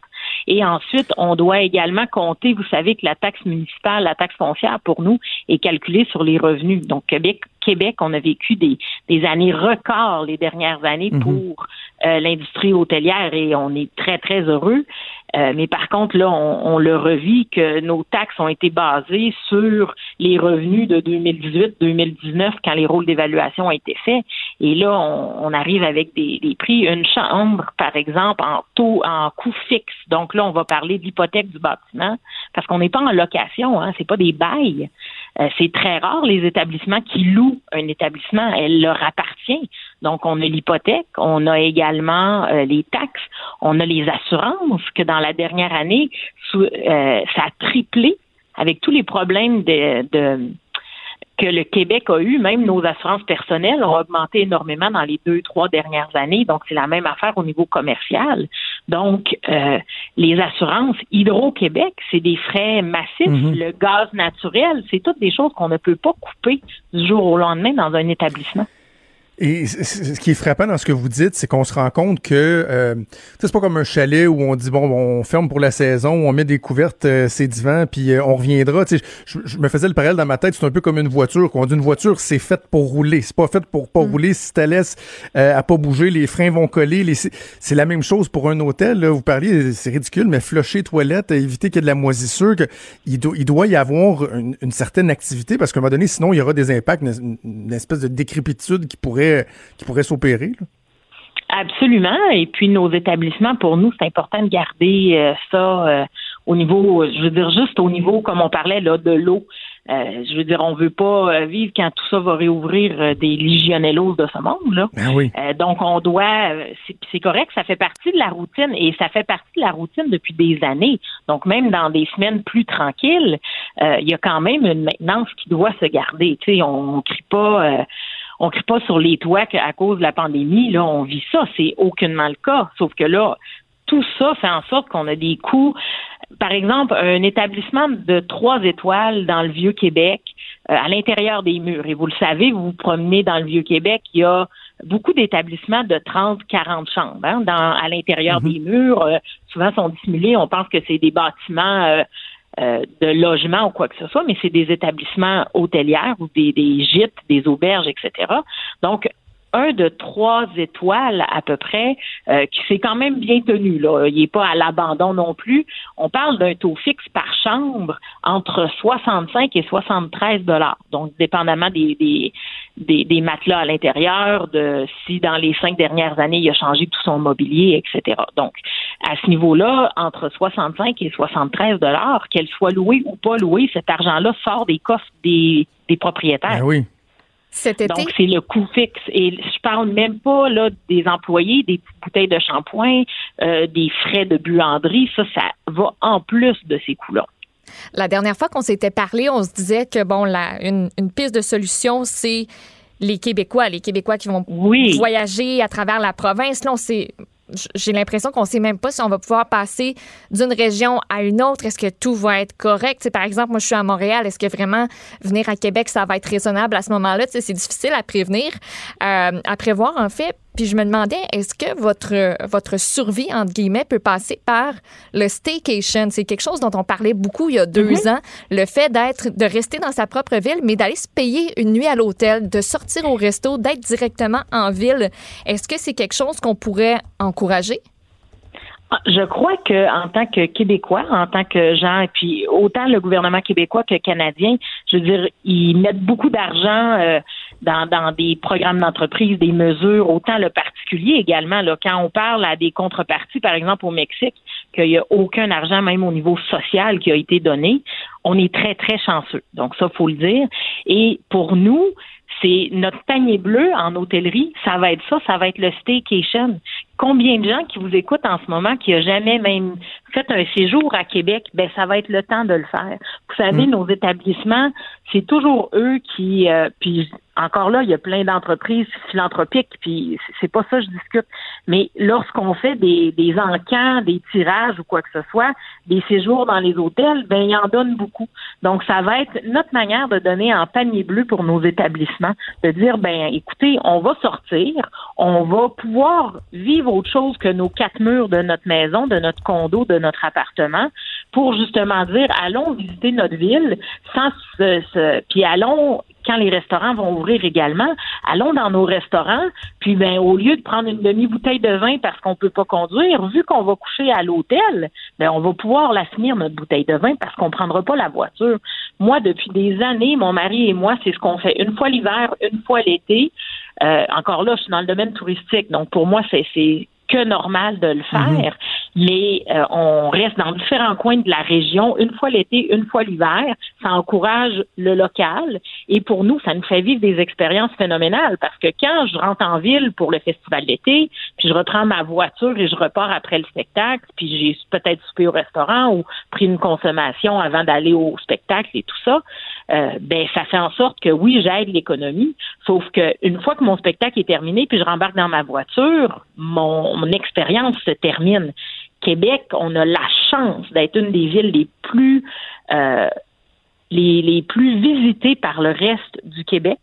Et ensuite, on doit également compter, vous savez que la taxe municipale, la taxe foncière pour nous est calculée sur les revenus. Donc, Québec, Québec, on a vécu des, des années records les dernières années mhm. pour euh, l'industrie hôtelière et on est très, très heureux. Euh, mais par contre, là, on, le revit que nos taxes ont été basées sur les revenus de 2018-2019 quand les rôles d'évaluation ont été faits. Et là, on, arrive avec des, des, prix. Une chambre, par exemple, en taux, en coût fixe. Donc là, on va parler d'hypothèque du bâtiment parce qu'on n'est pas en location, hein, c'est pas des bails. Euh, c'est très rare les établissements qui louent un établissement, elle leur appartient. Donc on a l'hypothèque, on a également euh, les taxes, on a les assurances que dans la dernière année, euh, ça a triplé avec tous les problèmes de, de que le Québec a eu, même nos assurances personnelles ont augmenté énormément dans les deux, trois dernières années. Donc, c'est la même affaire au niveau commercial. Donc, euh, les assurances Hydro-Québec, c'est des frais massifs. Mhm. Le gaz naturel, c'est toutes des choses qu'on ne peut pas couper du jour au lendemain dans un établissement. Et ce qui est frappant dans ce que vous dites, c'est qu'on se rend compte que euh, c'est pas comme un chalet où on dit bon, on ferme pour la saison, on met des couvertes, euh, c'est divin, puis euh, on reviendra. Tu sais, je, me faisais le parallèle dans ma tête, c'est un peu comme une voiture. Qu'on dit une voiture, c'est fait pour rouler, c'est pas fait pour pas mm. rouler. Si tu laisses euh, à pas bouger, les freins vont coller. Les, c'est la même chose pour un hôtel. Là. Vous parliez, c'est ridicule, mais flusher toilette, éviter qu'il y ait de la moisissure, que il, il doit y avoir une, certaine activité parce qu'à un moment donné, sinon il y aura des impacts, une, une espèce de décrépitude qui pourrait qui pourrait s'opérer. Absolument. Et puis nos établissements, pour nous, c'est important de garder euh, ça euh, au niveau, je veux dire juste au niveau, comme on parlait là, de l'eau. Euh, je veux dire, on veut pas vivre quand tout ça va réouvrir des legionellos de ce monde là. Ben donc on doit, c'est correct, ça fait partie de la routine et ça fait partie de la routine depuis des années. Donc même dans des semaines plus tranquilles, il y a quand même une maintenance qui doit se garder. Tu sais, on, on crie pas on crie pas sur les toits qu'à cause de la pandémie, là, on vit ça. C'est aucunement le cas. Sauf que là, tout ça fait en sorte qu'on a des coûts. Par exemple, un établissement de trois étoiles dans le Vieux-Québec, euh, à l'intérieur des murs. Et vous le savez, vous vous promenez dans le Vieux-Québec, il y a beaucoup d'établissements de 30, 40 chambres hein, dans, à l'intérieur Mhm. des murs. Euh, souvent sont dissimulés. On pense que c'est des bâtiments euh, euh, de logement ou quoi que ce soit, mais c'est des établissements hôtelières ou des, des gîtes, des auberges, etc. Donc, un de trois étoiles à peu près, euh, qui s'est quand même bien tenu. Là. Il n'est pas à l'abandon non plus. On parle d'un taux fixe par chambre entre 65 et 73 dollars. Donc, dépendamment des, des, des, matelas à l'intérieur, de si dans les cinq dernières années, il a changé tout son mobilier, etc. Donc, à ce niveau-là, entre 65 et 73 dollars, qu'elle soit louée ou pas louée, cet argent-là sort des coffres des, des propriétaires. Ben oui. Cet été, Donc, c'est le coût fixe. Et je parle même pas là, des employés, des bouteilles de shampoing, euh, des frais de buanderie. Ça, ça va en plus de ces coûts-là. la dernière fois qu'on s'était parlé, on se disait que, bon, la, une, une piste de solution, c'est les Québécois, les Québécois qui vont Oui. voyager à travers la province. Là, on sait, j'ai l'impression qu'on sait même pas si on va pouvoir passer d'une région à une autre. Est-ce que tout va être correct? Par exemple, moi, je suis à Montréal. Est-ce que vraiment venir à Québec, ça va être raisonnable à ce moment-là? C'est difficile à prévenir, euh, à prévoir, en fait. Puis je me demandais, est-ce que votre, votre survie, entre guillemets, peut passer par le staycation? C'est quelque chose dont on parlait beaucoup il y a deux ans. Le fait d'être, de rester dans sa propre ville, mais d'aller se payer une nuit à l'hôtel, de sortir au resto, d'être directement en ville. Est-ce que c'est quelque chose qu'on pourrait encourager? Ah, Je crois que en tant que Québécois, en tant que gens, et puis autant le gouvernement québécois que canadien, je veux dire, ils mettent beaucoup d'argent euh, dans, dans des programmes d'entreprise, des mesures, autant le particulier également. Là, quand on parle à des contreparties, par exemple au Mexique, qu'il n'y a aucun argent, même au niveau social, qui a été donné, on est très, très chanceux. Donc ça, faut le dire. Et pour nous, c'est notre panier bleu en hôtellerie, ça va être ça, ça va être le staycation. Combien de gens qui vous écoutent en ce moment qui a jamais même fait un séjour à Québec, ben ça va être le temps de le faire. Vous savez, nos établissements, c'est toujours eux qui, euh, puis encore là, il y a plein d'entreprises philanthropiques, puis c'est pas ça que je discute. Mais lorsqu'on fait des, des encans, des tirages ou quoi que ce soit, des séjours dans les hôtels, ben il en donne beaucoup. Donc ça va être notre manière de donner en panier bleu pour nos établissements, de dire ben écoutez, on va sortir, on va pouvoir vivre autre chose que nos quatre murs de notre maison, de notre condo, de notre appartement, pour justement dire allons visiter notre ville sans puis allons quand les restaurants vont ouvrir également, allons dans nos restaurants, puis ben au lieu de prendre une demi-bouteille de vin parce qu'on peut pas conduire, vu qu'on va coucher à l'hôtel, ben on va pouvoir la finir notre bouteille de vin parce qu'on prendra pas la voiture. Moi, depuis des années, mon mari et moi, c'est ce qu'on fait une fois l'hiver, une fois l'été. Euh, encore là, je suis dans le domaine touristique, donc pour moi, c'est que normal de le faire, mais euh, on reste dans différents coins de la région, une fois l'été, une fois l'hiver. Ça encourage le local. Et pour nous, ça nous fait vivre des expériences phénoménales parce que quand je rentre en ville pour le festival d'été, puis je reprends ma voiture et je repars après le spectacle, puis j'ai peut-être soupé au restaurant ou pris une consommation avant d'aller au spectacle et tout ça, euh, ben ça fait en sorte que oui, j'aide l'économie, sauf que une fois que mon spectacle est terminé, puis je rembarque dans ma voiture, mon, expérience se termine. Québec, on a la chance d'être une des villes les plus euh, les plus visitées par le reste du Québec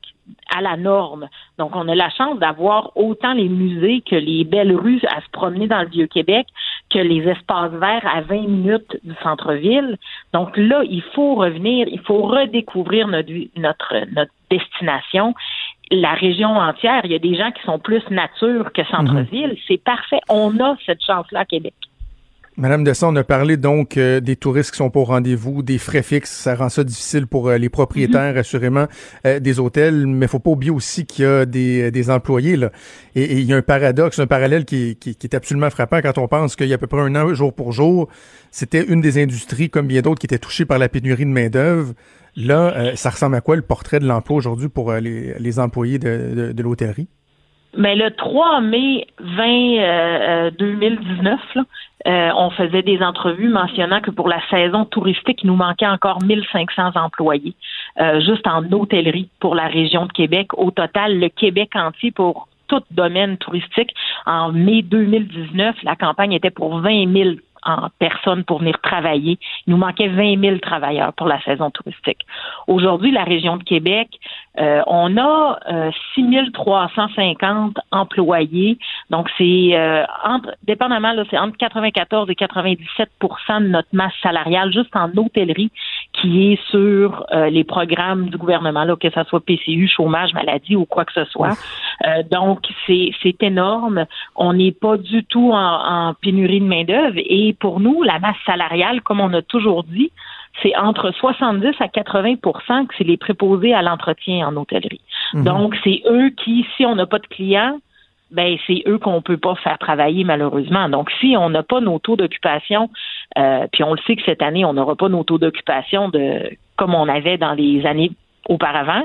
à la norme. Donc, on a la chance d'avoir autant les musées que les belles rues à se promener dans le Vieux-Québec, que les espaces verts à 20 minutes du centre-ville. Donc là, il faut revenir, il faut redécouvrir notre, notre, notre destination. La région entière, il y a des gens qui sont plus nature que centre-ville. C'est parfait. On a cette chance-là à Québec. Madame Desson, on a parlé donc euh, des touristes qui sont pas au rendez-vous, des frais fixes, ça rend ça difficile pour euh, les propriétaires, assurément, euh, des hôtels, mais faut pas oublier aussi qu'il y a des, des employés, là. Et, il y a un paradoxe, un parallèle qui, qui, qui est absolument frappant quand on pense qu'il y a à peu près un an, jour pour jour, c'était une des industries, comme bien d'autres, qui était touchée par la pénurie de main-d'œuvre. Là, euh, ça ressemble à quoi le portrait de l'emploi aujourd'hui pour les, les employés de, de, de l'hôtellerie? Mais le 3 mai 20 euh, 2019, là, euh, on faisait des entrevues mentionnant que pour la saison touristique, il nous manquait encore 1500 employés, euh, juste en hôtellerie pour la région de Québec. Au total, le Québec entier pour tout domaine touristique, en mai 2019, la campagne était pour 20 000 en personnes pour venir travailler. Il nous manquait 20 000 travailleurs pour la saison touristique. Aujourd'hui, la région de Québec, euh, on a euh, 6 350 employés. Donc, c'est euh, entre, dépendamment, là, c'est entre 94 et 97% de notre masse salariale juste en hôtellerie qui est sur euh, les programmes du gouvernement, là, que ce soit PCU, chômage, maladie ou quoi que ce soit. Euh, donc, c'est, c'est énorme. On n'est pas du tout en, en pénurie de main-d'œuvre. Et pour nous, la masse salariale, comme on a toujours dit, c'est entre 70 à 80% que c'est les préposés à l'entretien en hôtellerie. Donc, c'est eux qui, si on n'a pas de clients, ben c'est eux qu'on peut pas faire travailler malheureusement. Donc si on n'a pas nos taux d'occupation, euh, puis on le sait que cette année on n'aura pas nos taux d'occupation de comme on avait dans les années auparavant,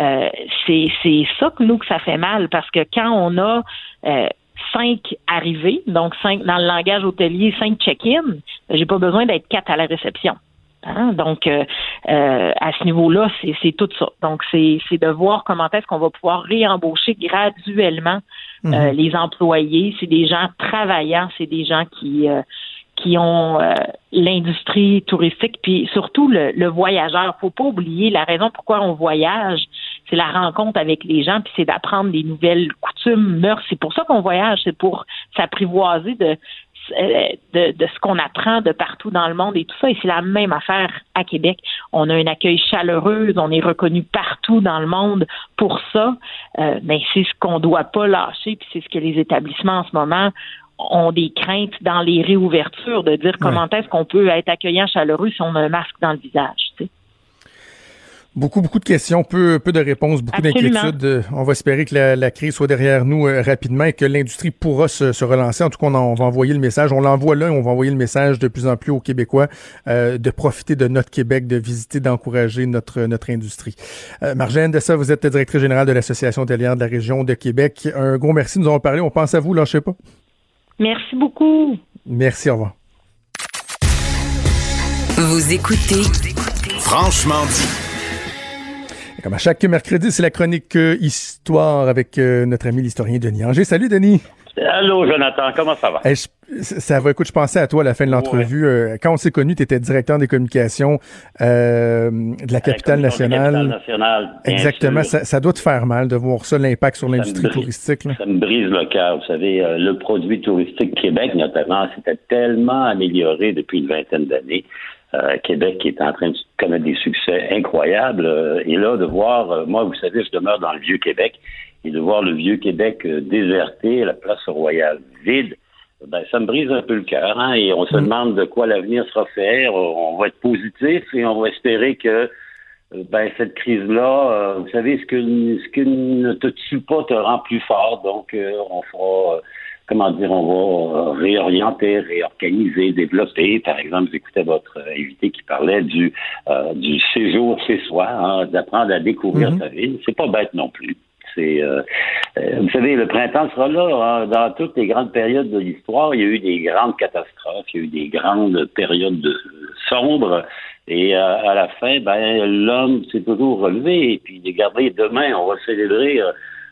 euh, c'est c'est ça que nous que ça fait mal parce que quand on a euh, cinq arrivées, donc cinq dans le langage hôtelier, cinq check-in, j'ai pas besoin d'être quatre à la réception. Hein? Donc, euh, euh, à ce niveau-là, c'est tout ça. Donc, c'est de voir comment est-ce qu'on va pouvoir réembaucher graduellement euh, les employés. C'est des gens travaillants, c'est des gens qui qui ont l'industrie touristique, puis surtout le, le voyageur. Faut pas oublier la raison pourquoi on voyage, c'est la rencontre avec les gens, puis c'est d'apprendre des nouvelles coutumes, mœurs. C'est pour ça qu'on voyage, c'est pour s'apprivoiser de de, de, ce qu'on apprend de partout dans le monde et tout ça. Et c'est la même affaire à Québec. On a un accueil chaleureux, on est reconnu partout dans le monde pour ça. Euh, mais c'est ce qu'on doit pas lâcher, puis c'est ce que les établissements en ce moment ont des craintes dans les réouvertures de dire comment est-ce qu'on peut être accueillant chaleureux si on a un masque dans le visage. Tu sais. Beaucoup, beaucoup de questions, peu, peu de réponses, beaucoup d'inquiétudes. Euh, on va espérer que la, la, crise soit derrière nous euh, rapidement et que l'industrie pourra se, se, relancer. En tout cas, on, on va envoyer le message. On l'envoie là et on va envoyer le message de plus en plus aux Québécois euh, de profiter de notre Québec, de visiter, d'encourager notre, notre industrie. Euh, Marjane Dessa, vous êtes directrice générale de l'Association hôtelière de la région de Québec. Un gros merci nous avoir parlé. On pense à vous, lâchez pas. Merci beaucoup. Merci, au revoir. Vous écoutez Franchement dit. Comme à chaque mercredi, c'est la chronique euh, Histoire avec euh, notre ami l'historien Denis Anger. Salut Denis. Allô Jonathan, comment ça va? Hey, je, ça va, écoute, je pensais à toi à la fin de l'entrevue. Ouais. Euh, quand on s'est connus, tu étais directeur des communications euh, de la capitale nationale. La nationale Exactement. Ça, ça, doit te faire mal de voir ça, l'impact sur l'industrie touristique. Là. Ça me brise le cœur. Vous savez, euh, le produit touristique Québec, notamment, s'était tellement amélioré depuis une vingtaine d'années. Euh, Québec qui est en train de connaître des succès incroyables. Euh, et là, de voir, euh, moi, vous savez, je demeure dans le vieux Québec, et de voir le vieux Québec déserté, la place royale vide, ben, ça me brise un peu le cœur. Hein, et on se mmh. demande de quoi l'avenir sera fait. On va être positif et on va espérer que ben, cette crise-là, vous savez, ce que, ce que ne te tue pas te rend plus fort. Donc, on fera comment dire, on va réorienter, réorganiser, développer. Par exemple, j'écoutais votre invité qui parlait du, euh, du séjour chez soi, hein, d'apprendre à découvrir mm-hmm. sa ville. C'est pas bête non plus. Euh, euh, vous savez, le printemps sera là. Hein, dans toutes les grandes périodes de l'histoire, il y a eu des grandes catastrophes, il y a eu des grandes périodes de, sombres. Et euh, à la fin, ben, l'homme s'est toujours relevé. Et puis, regardez, demain, on va célébrer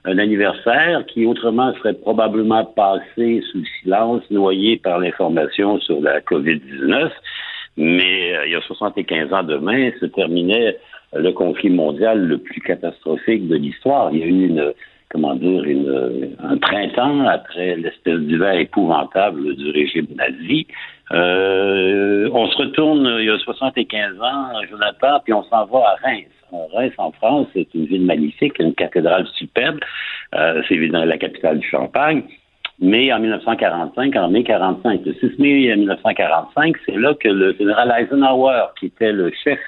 un anniversaire qui autrement serait probablement passé sous le silence, noyé par l'information sur la COVID-19. Mais euh, il y a 75 ans demain se terminait le conflit mondial le plus catastrophique de l'histoire. Il y a eu une, comment dire, une, un printemps après l'espèce d'hiver épouvantable du régime nazi. Euh, on se retourne il y a 75 ans, Jonathan, puis on s'en va à Reims. Reims, en France, c'est une ville magnifique, une cathédrale superbe. Euh, c'est évidemment la capitale du Champagne. Mais en 1945, en mai 45, le 6 mai 1945, c'est là que le général Eisenhower, qui était le chef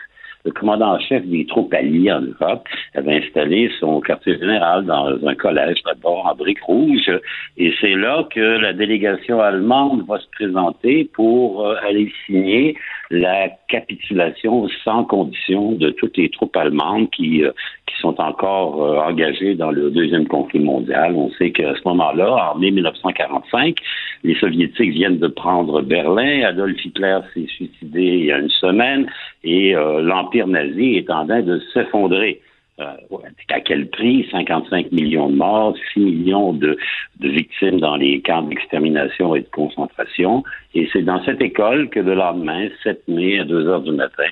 le commandant en chef des troupes alliées en Europe avait installé son quartier général dans un collège d'abord en briques rouges. Et c'est là que la délégation allemande va se présenter pour euh, aller signer la capitulation sans condition de toutes les troupes allemandes qui, euh, qui sont encore euh, engagées dans le deuxième conflit mondial. On sait qu'à ce moment-là, en mai 1945, les soviétiques viennent de prendre Berlin. Adolf Hitler s'est suicidé il y a une semaine et euh, l'empire nazi est en train de s'effondrer. À quel prix? 55 millions de morts, 6 millions de, de victimes dans les camps d'extermination et de concentration. Et c'est dans cette école que le lendemain, 7 mai à 2 heures du matin,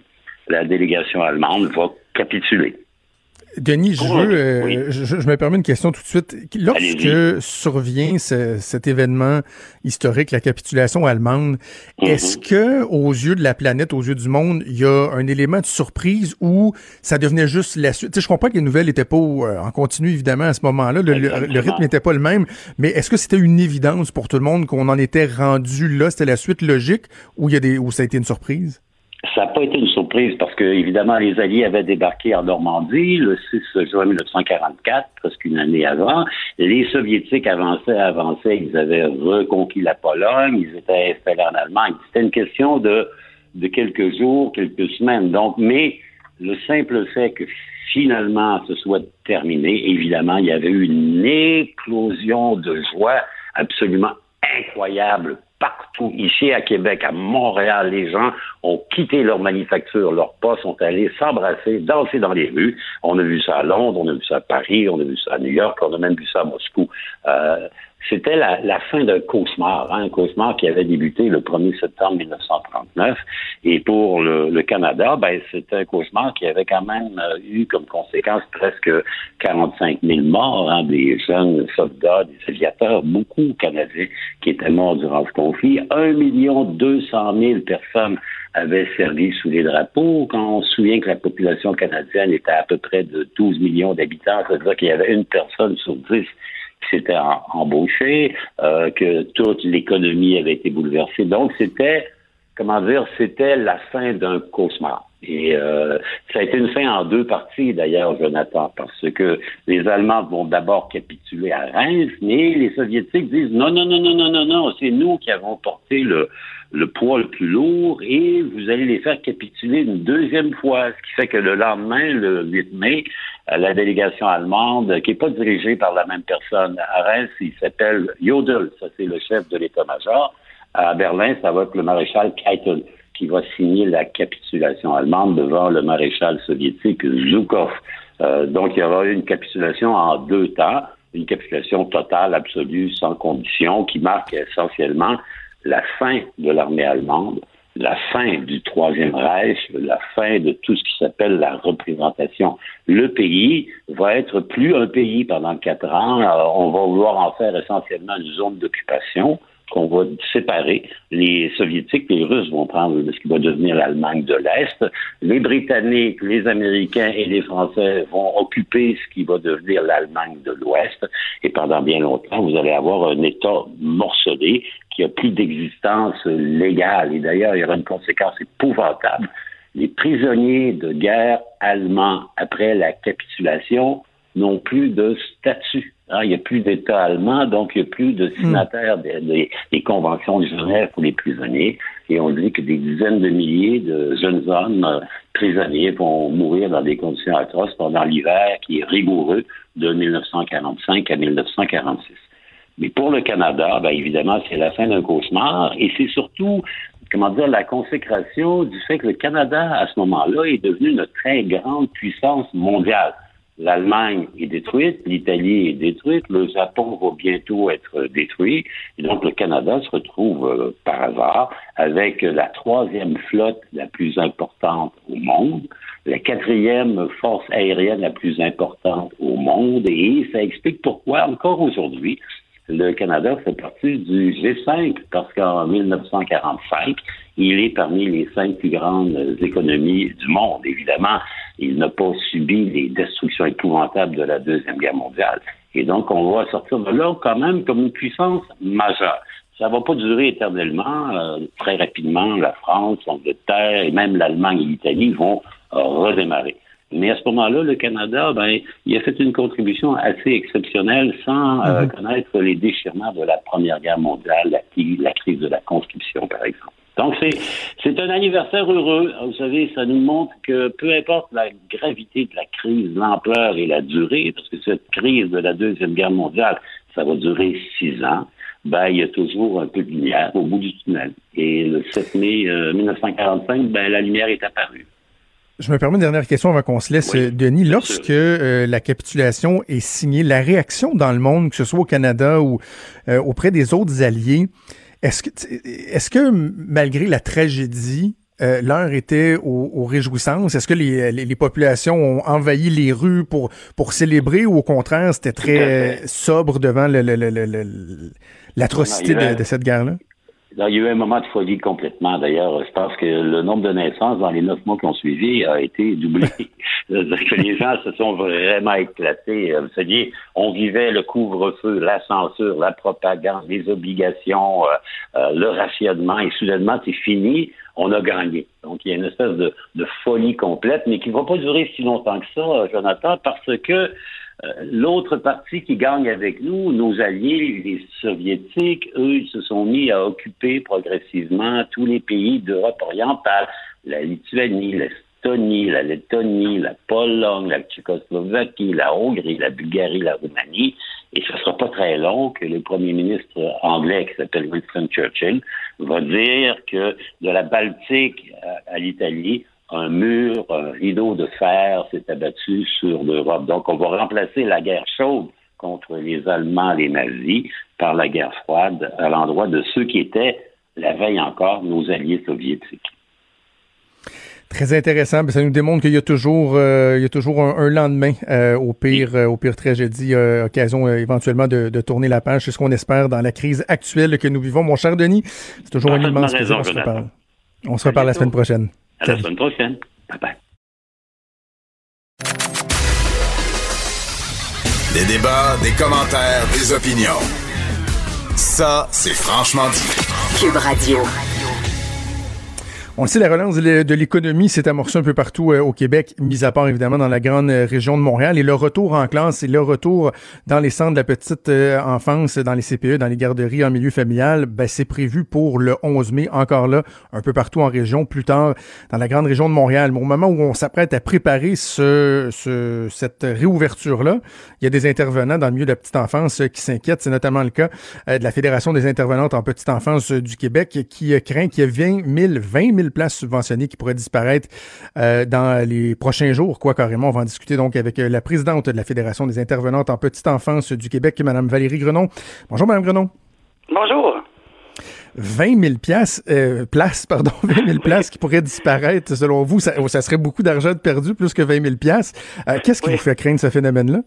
la délégation allemande va capituler. Denis, je veux, euh, je, me permets une question tout de suite. Lorsque survient cet événement historique, la capitulation allemande, mhm. est-ce que, aux yeux de la planète, aux yeux du monde, il y a un élément de surprise ou ça devenait juste la suite? Tu sais, je comprends que les nouvelles n'étaient pas euh, en continu, évidemment, à ce moment-là. Le, le, rythme n'était pas le même. Mais est-ce que c'était une évidence pour tout le monde qu'on en était rendu là? C'était la suite logique ou il y a des, ou ça a été une surprise? Ça n'a pas été une surprise parce que, évidemment, les Alliés avaient débarqué en Normandie le 6 juin 1944, presque une année avant. Les Soviétiques avançaient, avançaient, ils avaient reconquis la Pologne, ils étaient installés en Allemagne. C'était une question de, de quelques jours, quelques semaines. Donc, mais le simple fait que finalement ce soit terminé, évidemment, il y avait eu une éclosion de joie absolument incroyable partout, ici à Québec, à Montréal, les gens ont quitté leur manufacture, leurs postes, sont allés s'embrasser, danser dans les rues. On a vu ça à Londres, on a vu ça à Paris, on a vu ça à New York, on a même vu ça à Moscou. Euh, c'était la, la, fin d'un cauchemar, hein, un cauchemar qui avait débuté le 1er septembre 1939. Et pour le, le Canada, ben, c'était un cauchemar qui avait quand même euh, eu comme conséquence presque 45 000 morts, hein, des jeunes soldats, des aviateurs, beaucoup Canadiens qui étaient morts durant ce conflit. 1 million 200 000 personnes avaient servi sous les drapeaux. Quand on se souvient que la population canadienne était à peu près de 12 millions d'habitants, ça veut dire qu'il y avait une personne sur dix s'était embauché, euh, que toute l'économie avait été bouleversée. Donc, c'était, comment dire, c'était la fin d'un cauchemar. Et euh, ça a été une fin en deux parties, d'ailleurs, Jonathan, parce que les Allemands vont d'abord capituler à Reims, mais les Soviétiques disent non, non, non, non, non, non, non, c'est nous qui avons porté le, le poids le plus lourd et vous allez les faire capituler une deuxième fois, ce qui fait que le lendemain, le 8 mai, la délégation allemande, qui n'est pas dirigée par la même personne à Reims, il s'appelle Jodl, ça c'est le chef de l'état-major. À Berlin, ça va être le maréchal Keitel qui va signer la capitulation allemande devant le maréchal soviétique Zhukov. Euh, donc, il y aura une capitulation en deux temps, une capitulation totale, absolue, sans condition, qui marque essentiellement la fin de l'armée allemande, la fin du Troisième Reich, la fin de tout ce qui s'appelle la représentation. Le pays va être plus un pays pendant quatre ans. on va vouloir en faire essentiellement une zone d'occupation qu'on va séparer. Les Soviétiques, les Russes vont prendre ce qui va devenir l'Allemagne de l'Est. Les Britanniques, les Américains et les Français vont occuper ce qui va devenir l'Allemagne de l'Ouest. Et pendant bien longtemps, vous allez avoir un État morcelé qui a plus d'existence légale. Et d'ailleurs, il y aura une conséquence épouvantable. Les prisonniers de guerre allemands, après la capitulation, n'ont plus de statut Hein, il n'y a plus d'État allemand, donc il n'y a plus de signataires des, conventions de Genève pour les prisonniers. Et on dit que des dizaines de milliers de jeunes hommes euh, prisonniers vont mourir dans des conditions atroces pendant l'hiver qui est rigoureux de 1945 à 1946. Mais pour le Canada, ben évidemment, c'est la fin d'un cauchemar et c'est surtout, comment dire, la consécration du fait que le Canada, à ce moment-là, est devenu une très grande puissance mondiale. L'Allemagne est détruite, l'Italie est détruite, le Japon va bientôt être détruit, et donc le Canada se retrouve euh, par hasard avec la troisième flotte la plus importante au monde, la quatrième force aérienne la plus importante au monde, et ça explique pourquoi encore aujourd'hui le Canada fait partie du G5 parce qu'en 1945, il est parmi les cinq plus grandes économies du monde. Évidemment, il n'a pas subi les destructions épouvantables de la Deuxième Guerre mondiale. Et donc, on va sortir de là quand même comme une puissance majeure. Ça ne va pas durer éternellement. Euh, très rapidement, la France, l'Angleterre et même l'Allemagne et l'Italie vont euh, redémarrer. Mais à ce moment-là, le Canada, ben, il a fait une contribution assez exceptionnelle sans euh, mhm. connaître les déchirements de la Première Guerre mondiale, la, la crise de la conscription, par exemple. Donc, c'est un anniversaire heureux. Vous savez, ça nous montre que peu importe la gravité de la crise, l'ampleur et la durée, parce que cette crise de la Deuxième Guerre mondiale, ça va durer six ans, ben, il y a toujours un peu de lumière au bout du tunnel. Et le 7 mai 1945, euh, ben, la lumière est apparue. Je me permets une dernière question avant qu'on se laisse, Oui, Denis. Lorsque euh, la capitulation est signée, la réaction dans le monde, que ce soit au Canada ou euh, auprès des autres alliés, est-ce que, est-ce que malgré la tragédie, euh, l'heure était aux, aux réjouissances? Est-ce que les, les, les populations ont envahi les rues pour, pour célébrer ou au contraire, c'était très sobre devant le- le- le- le- le- l'atrocité de, de cette guerre-là? Il y a eu un moment de folie complètement. D'ailleurs, je pense que le nombre de naissances dans les neuf mois qui ont suivi a été doublé. C'est-à-dire que les gens se sont vraiment éclatés. Euh, Vous savez, on vivait le couvre-feu, la censure, la propagande, les obligations, euh, euh, le rationnement, et soudainement, c'est fini. On a gagné. Donc, il y a une espèce de, de folie complète, mais qui ne va pas durer si longtemps que ça, Jonathan, parce que L'autre partie qui gagne avec nous, nos alliés, les soviétiques, eux, ils se sont mis à occuper progressivement tous les pays d'Europe orientale, la Lituanie, l'Estonie, la Lettonie, la Pologne, la Tchécoslovaquie, la Hongrie, la Bulgarie, la Roumanie. Et ce ne sera pas très long que le premier ministre anglais, qui s'appelle Winston Churchill, va dire que de la Baltique à l'Italie, un mur, un rideau de fer s'est abattu sur l'Europe. Donc, on va remplacer la guerre chaude contre les Allemands, les nazis, par la guerre froide à l'endroit de ceux qui étaient, la veille encore, nos alliés soviétiques. Très intéressant. Ben, ça nous démontre qu'il y a toujours, euh, il y a toujours un, un lendemain euh, au pire, euh, au pire tragédie, euh, occasion euh, éventuellement de, de tourner la page. C'est ce qu'on espère dans la crise actuelle que nous vivons. Mon cher Denis, c'est toujours un immense plaisir. On se reparle. On se reparle la semaine prochaine. À la semaine prochaine. Bye bye. Des débats, des commentaires, des opinions. Ça, c'est franchement dit. Cube Radio. On sait, la relance de l'économie s'est amorcée un peu partout euh, au Québec, mis à part évidemment dans la grande euh, région de Montréal. Et le retour en classe et le retour dans les centres de la petite euh, enfance, dans les CPE, dans les garderies en milieu familial, ben, c'est prévu pour le 11 mai, encore là, un peu partout en région, plus tard dans la grande région de Montréal. Au moment où on s'apprête à préparer ce, ce- cette réouverture-là, il y a des intervenants dans le milieu de la petite enfance qui s'inquiètent. C'est notamment le cas de la Fédération des intervenantes en petite enfance du Québec qui craint qu'il y ait 20 000, 20 000 places subventionnées qui pourraient disparaître euh, dans les prochains jours. Quoi, carrément, on va en discuter donc avec euh, la présidente de la Fédération des intervenantes en petite enfance du Québec, Mme Valérie Grenon. Bonjour, Mme Grenon. Bonjour. 20 000 piastres, euh, places, pardon, 20 000 places qui pourraient disparaître. Selon vous, ça, ça serait beaucoup d'argent de perdu, plus que 20 000 piastres. Euh, Qu'est-ce qui Oui. vous fait craindre ce phénomène-là?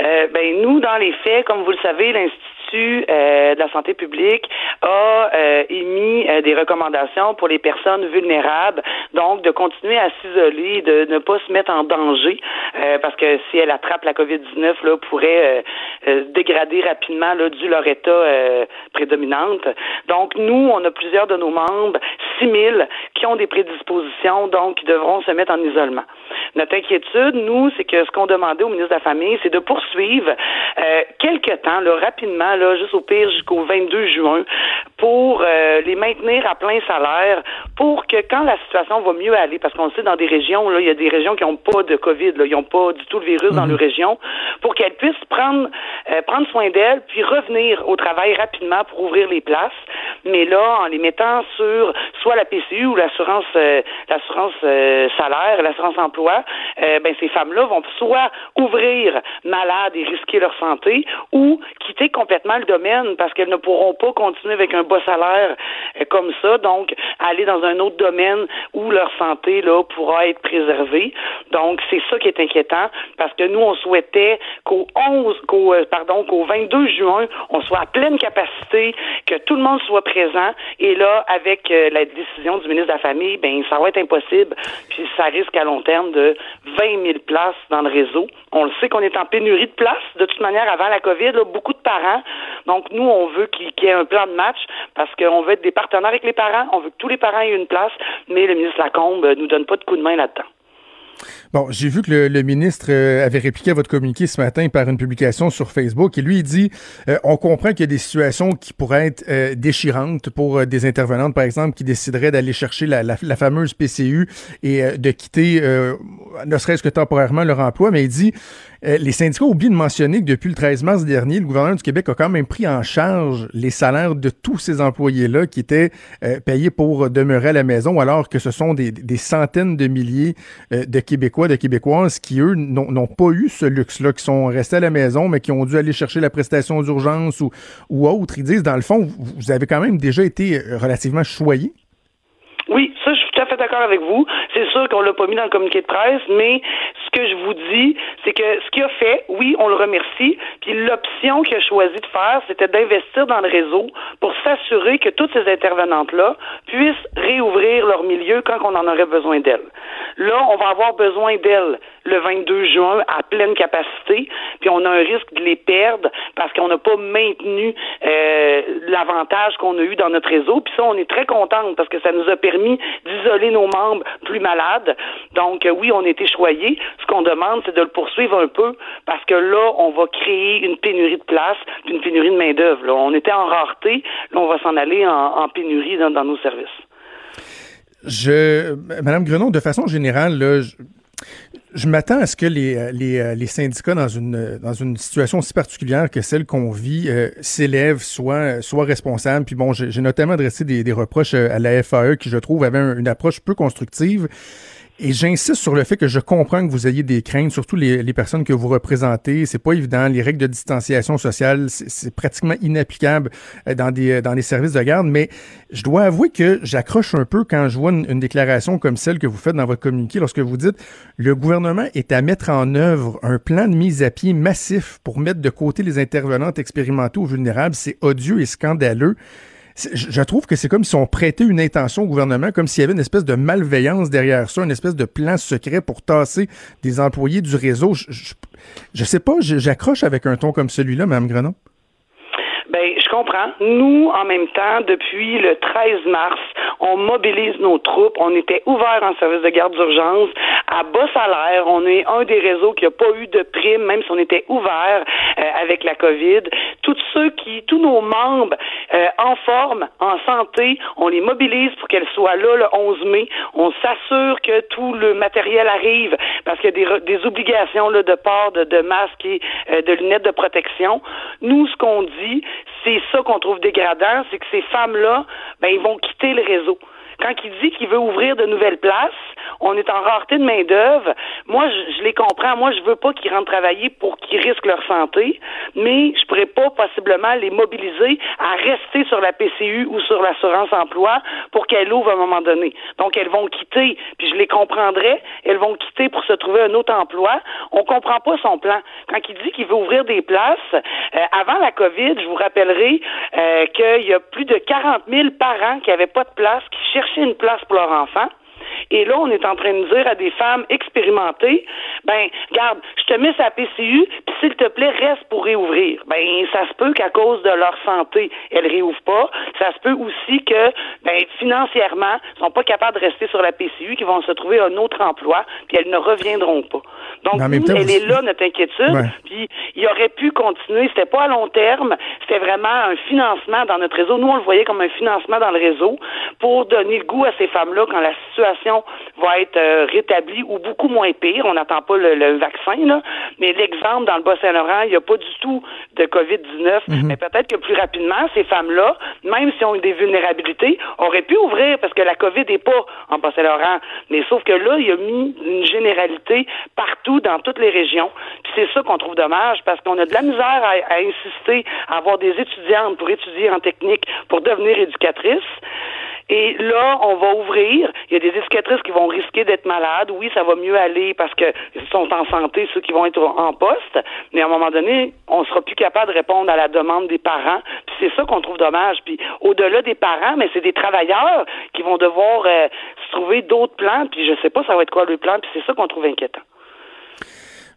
Euh, ben nous, dans les faits, comme vous le savez, l'Institut euh, de la santé publique a euh, émis euh, des recommandations pour les personnes vulnérables, donc de continuer à s'isoler, de ne pas se mettre en danger, euh, parce que si elle attrape la COVID-19, là, pourrait euh, euh, dégrader rapidement là, dû leur état prédominante. Donc nous, on a plusieurs de nos membres, 6 000, qui ont des prédispositions, donc qui devront se mettre en isolement. Notre inquiétude, nous, c'est que ce qu'on demandait au ministre de la Famille, c'est de poursuivre quelques temps, là, rapidement, là, juste au pire jusqu'au 22 juin, pour euh, les maintenir à plein salaire, pour que quand la situation va mieux aller, parce qu'on le sait dans des régions, là, il y a des régions qui n'ont pas de COVID, là, ils n'ont pas du tout le virus dans leur région, pour qu'elles puissent prendre euh, prendre soin d'elles, puis revenir au travail rapidement pour ouvrir les places, mais là, en les mettant sur soit la PCU ou l'assurance euh, l'assurance salaire, l'assurance emploi, ben ces femmes-là vont soit ouvrir malades et risquer leur santé, ou quitter complètement le domaine parce qu'elles ne pourront pas continuer avec un bas salaire euh, comme ça, donc aller dans un autre domaine où leur santé là pourra être préservée. Donc c'est ça qui est inquiétant parce que nous on souhaitait qu'au 11 qu'au euh, pardon qu'au 22 juin, on soit à pleine capacité, que tout le monde soit présent et là avec euh, la décision du ministre de la famille, ben ça va être impossible puis ça risque à long terme de 20 000 places dans le réseau. On le sait qu'on est en pénurie de places de toute manière avant la Covid, beaucoup de parents. Donc nous on veut qu'il y ait un plan de match parce qu'on veut être des partenaires avec les parents, on veut que tous les parents aient une place, mais le ministre Lacombe euh, nous donne pas de coup de main là-dedans. Bon, j'ai vu que le, ministre euh, avait répliqué à votre communiqué ce matin par une publication sur Facebook et lui il dit euh, on comprend qu'il y a des situations qui pourraient être déchirantes pour des intervenantes par exemple qui décideraient d'aller chercher la, fameuse PCU et de quitter ne serait-ce que temporairement leur emploi mais il dit Euh, les syndicats oublient de mentionner que depuis le 13 mars dernier, le gouvernement du Québec a quand même pris en charge les salaires de tous ces employés-là qui étaient euh, payés pour demeurer à la maison, alors que ce sont des, centaines de milliers euh, de Québécois, de Québécoises qui, eux, n'ont pas eu ce luxe-là, qui sont restés à la maison, mais qui ont dû aller chercher la prestation d'urgence ou, autre. Ils disent, dans le fond, vous avez quand même déjà été relativement choyés. Oui, ça, je suis tout à fait d'accord avec vous. C'est sûr qu'on l'a pas mis dans le communiqué de presse, mais que je vous dis, c'est que ce qu'il a fait, oui, on le remercie. Puis l'option qu'il a choisi de faire, c'était d'investir dans le réseau pour s'assurer que toutes ces intervenantes-là puissent réouvrir leur milieu quand on en aurait besoin d'elles. Là, on va avoir besoin d'elles le 22 juin à pleine capacité, puis on a un risque de les perdre parce qu'on n'a pas maintenu euh, l'avantage qu'on a eu dans notre réseau. Puis ça, on est très contente parce que ça nous a permis d'isoler nos membres plus malades. Donc oui, on été choyés. Ce qu'on demande, c'est de le poursuivre un peu parce que là, on va créer une pénurie de place, une pénurie de main d'œuvre. On était en rareté, là, on va s'en aller en, pénurie dans, nos services. Je, Madame Grenon, de façon générale, là, je m'attends à ce que les, euh, euh, les, syndicats, dans une, dans une situation aussi particulière que celle qu'on vit, euh, s'élèvent, soient, soient responsables. Puis bon, j'ai notamment adressé des, des, reproches à la FAE qui, je trouve, avait une approche peu constructive. Et j'insiste sur le fait que je comprends que vous ayez des craintes, surtout les, personnes que vous représentez. C'est pas évident. Les règles de distanciation sociale, c'est pratiquement inapplicable euh, dans des, dans les services de garde. Mais je dois avouer que j'accroche un peu quand je vois une, déclaration comme celle que vous faites dans votre communiqué lorsque vous dites le gouvernement est à mettre en œuvre un plan de mise à pied massif pour mettre de côté les intervenantes expérimentées ou vulnérables. C'est odieux et scandaleux je trouve que c'est comme si on prêtait une intention au gouvernement, comme s'il y avait une espèce de malveillance derrière ça, une espèce de plan secret pour tasser des employés du réseau. Je, je, sais pas, j'accroche avec un ton comme celui-là, Mme Grenon. Comprends. Nous, en même temps, depuis le 13 mars, on mobilise nos troupes. On était ouvert en service de garde d'urgence à bas salaire. On est un des réseaux qui n'a pas eu de prime, même si on était ouvert euh, avec la COVID. Tous ceux qui, tous nos membres euh, en forme, en santé, on les mobilise pour qu'elles soient là le 11 mai. On s'assure que tout le matériel arrive parce qu'il y a des, obligations là, de port de, de masques et euh, de lunettes de protection. Nous, ce qu'on dit, c'est ça qu'on trouve dégradant, c'est que ces femmes-là, ben, ils vont quitter le réseau. Quand il dit qu'il veut ouvrir de nouvelles places, on est en rareté de main-d'œuvre. Moi, je, les comprends. Moi, je veux pas qu'ils rentrent travailler pour qu'ils risquent leur santé, mais je pourrais pas possiblement les mobiliser à rester sur la PCU ou sur l'assurance emploi pour qu'elles ouvrent à un moment donné. Donc, elles vont quitter, puis je les comprendrais, elles vont quitter pour se trouver un autre emploi. On comprend pas son plan. Quand il dit qu'il veut ouvrir des places, euh, avant la COVID, je vous rappellerai euh, qu'il y a plus de 40 000 parents qui n'avaient pas de place, qui cherchaient une place pour leur enfant. Et là, on est en train de dire à des femmes expérimentées, ben, garde, je te mets sa PCU, puis s'il te plaît, reste pour réouvrir. Ben, ça se peut qu'à cause de leur santé, elles réouvrent pas. Ça se peut aussi que, ben, financièrement, elles sont pas capables de rester sur la PCU, qu'ils vont se trouver un autre emploi, puis elles ne reviendront pas. Donc, nous, elle est là, notre inquiétude. Puis, il aurait pu continuer. C'était pas à long terme. C'était vraiment un financement dans notre réseau. Nous, on le voyait comme un financement dans le réseau pour donner le goût à ces femmes-là quand la situation va être euh, rétablie ou beaucoup moins pire. On n'attend pas le, vaccin, là. Mais l'exemple dans le Bas-Saint-Laurent, il n'y a pas du tout de COVID-19. Mhm. Mais peut-être que plus rapidement, ces femmes-là, même si ont des vulnérabilités, auraient pu ouvrir parce que la COVID n'est pas en Bas-Saint-Laurent. Mais sauf que là, il a mis une généralité partout dans toutes les régions. Puis c'est ça qu'on trouve dommage parce qu'on a de la misère à, insister à avoir des étudiantes pour étudier en technique pour devenir éducatrices. Et là, on va ouvrir. Il y a des éducatrices qui vont risquer d'être malades. Oui, ça va mieux aller parce qu'ils sont en santé, ceux qui vont être en poste. Mais à un moment donné, on sera plus capable de répondre à la demande des parents. Puis c'est ça qu'on trouve dommage. Puis au-delà des parents, mais c'est des travailleurs qui vont devoir euh, se trouver d'autres plans. Puis je sais pas ça va être quoi le plan. Puis c'est ça qu'on trouve inquiétant.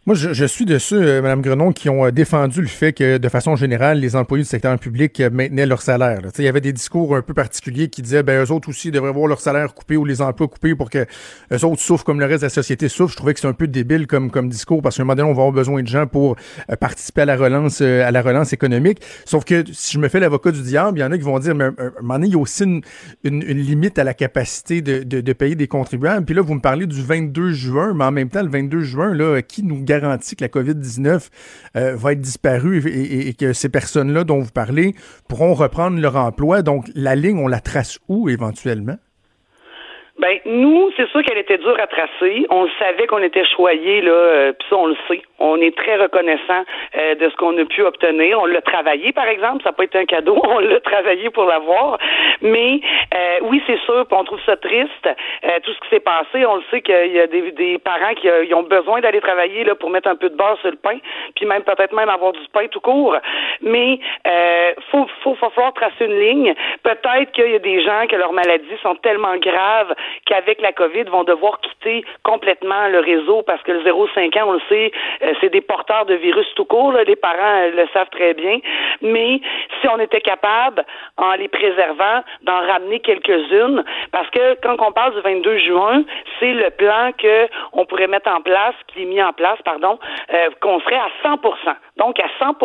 Moi, je, suis de ceux, euh, Mme Grenon, qui ont euh, défendu le fait que, de façon générale, les employés du secteur public euh, maintenaient leur salaire. Il y avait des discours un peu particuliers qui disaient, ben, eux autres aussi devraient avoir leur salaire coupé ou les emplois coupés pour que eux autres souffrent comme le reste de la société souffre. Je trouvais que c'est un peu débile comme, comme discours parce qu'à un moment donné, on va avoir besoin de gens pour participer à la relance, à la relance économique. Sauf que si je me fais l'avocat du diable, il y en a qui vont dire, mais à un moment donné, il y a aussi une, une, limite à la capacité de, de, de, payer des contribuables. Puis là, vous me parlez du 22 juin, mais en même temps, le 22 juin, là, qui nous gagne garantie que la COVID-19 euh, va être disparue et, et que ces personnes-là dont vous parlez pourront reprendre leur emploi. Donc, la ligne, on la trace où éventuellement? Ben nous, c'est sûr qu'elle était dure à tracer. On savait qu'on était choyé là, euh, puis ça on le sait. On est très reconnaissant euh, de ce qu'on a pu obtenir. On l'a travaillé, par exemple. Ça n'a pas été un cadeau. On l'a travaillé pour l'avoir. Mais euh, oui, c'est sûr. on trouve ça triste. tout ce qui s'est passé, on le sait qu'il y a des, des parents qui ont besoin d'aller travailler là pour mettre un peu de beurre sur le pain, puis même peut-être même avoir du pain tout court. Mais euh, faut, faut, faut falloir tracer une ligne. Peut-être qu'il y a des gens que leurs maladies sont tellement graves qu'avec la COVID, vont devoir quitter complètement le réseau parce que le 0,5 ans, on le sait, euh, c'est des porteurs de virus tout court. Les parents euh, le savent très bien. Mais si on était capable, en les préservant, d'en ramener quelques-unes, parce que quand on parle du 22 juin, c'est le plan que on pourrait mettre en place, qui est mis en place, pardon, euh, qu'on serait à 100 Donc à 100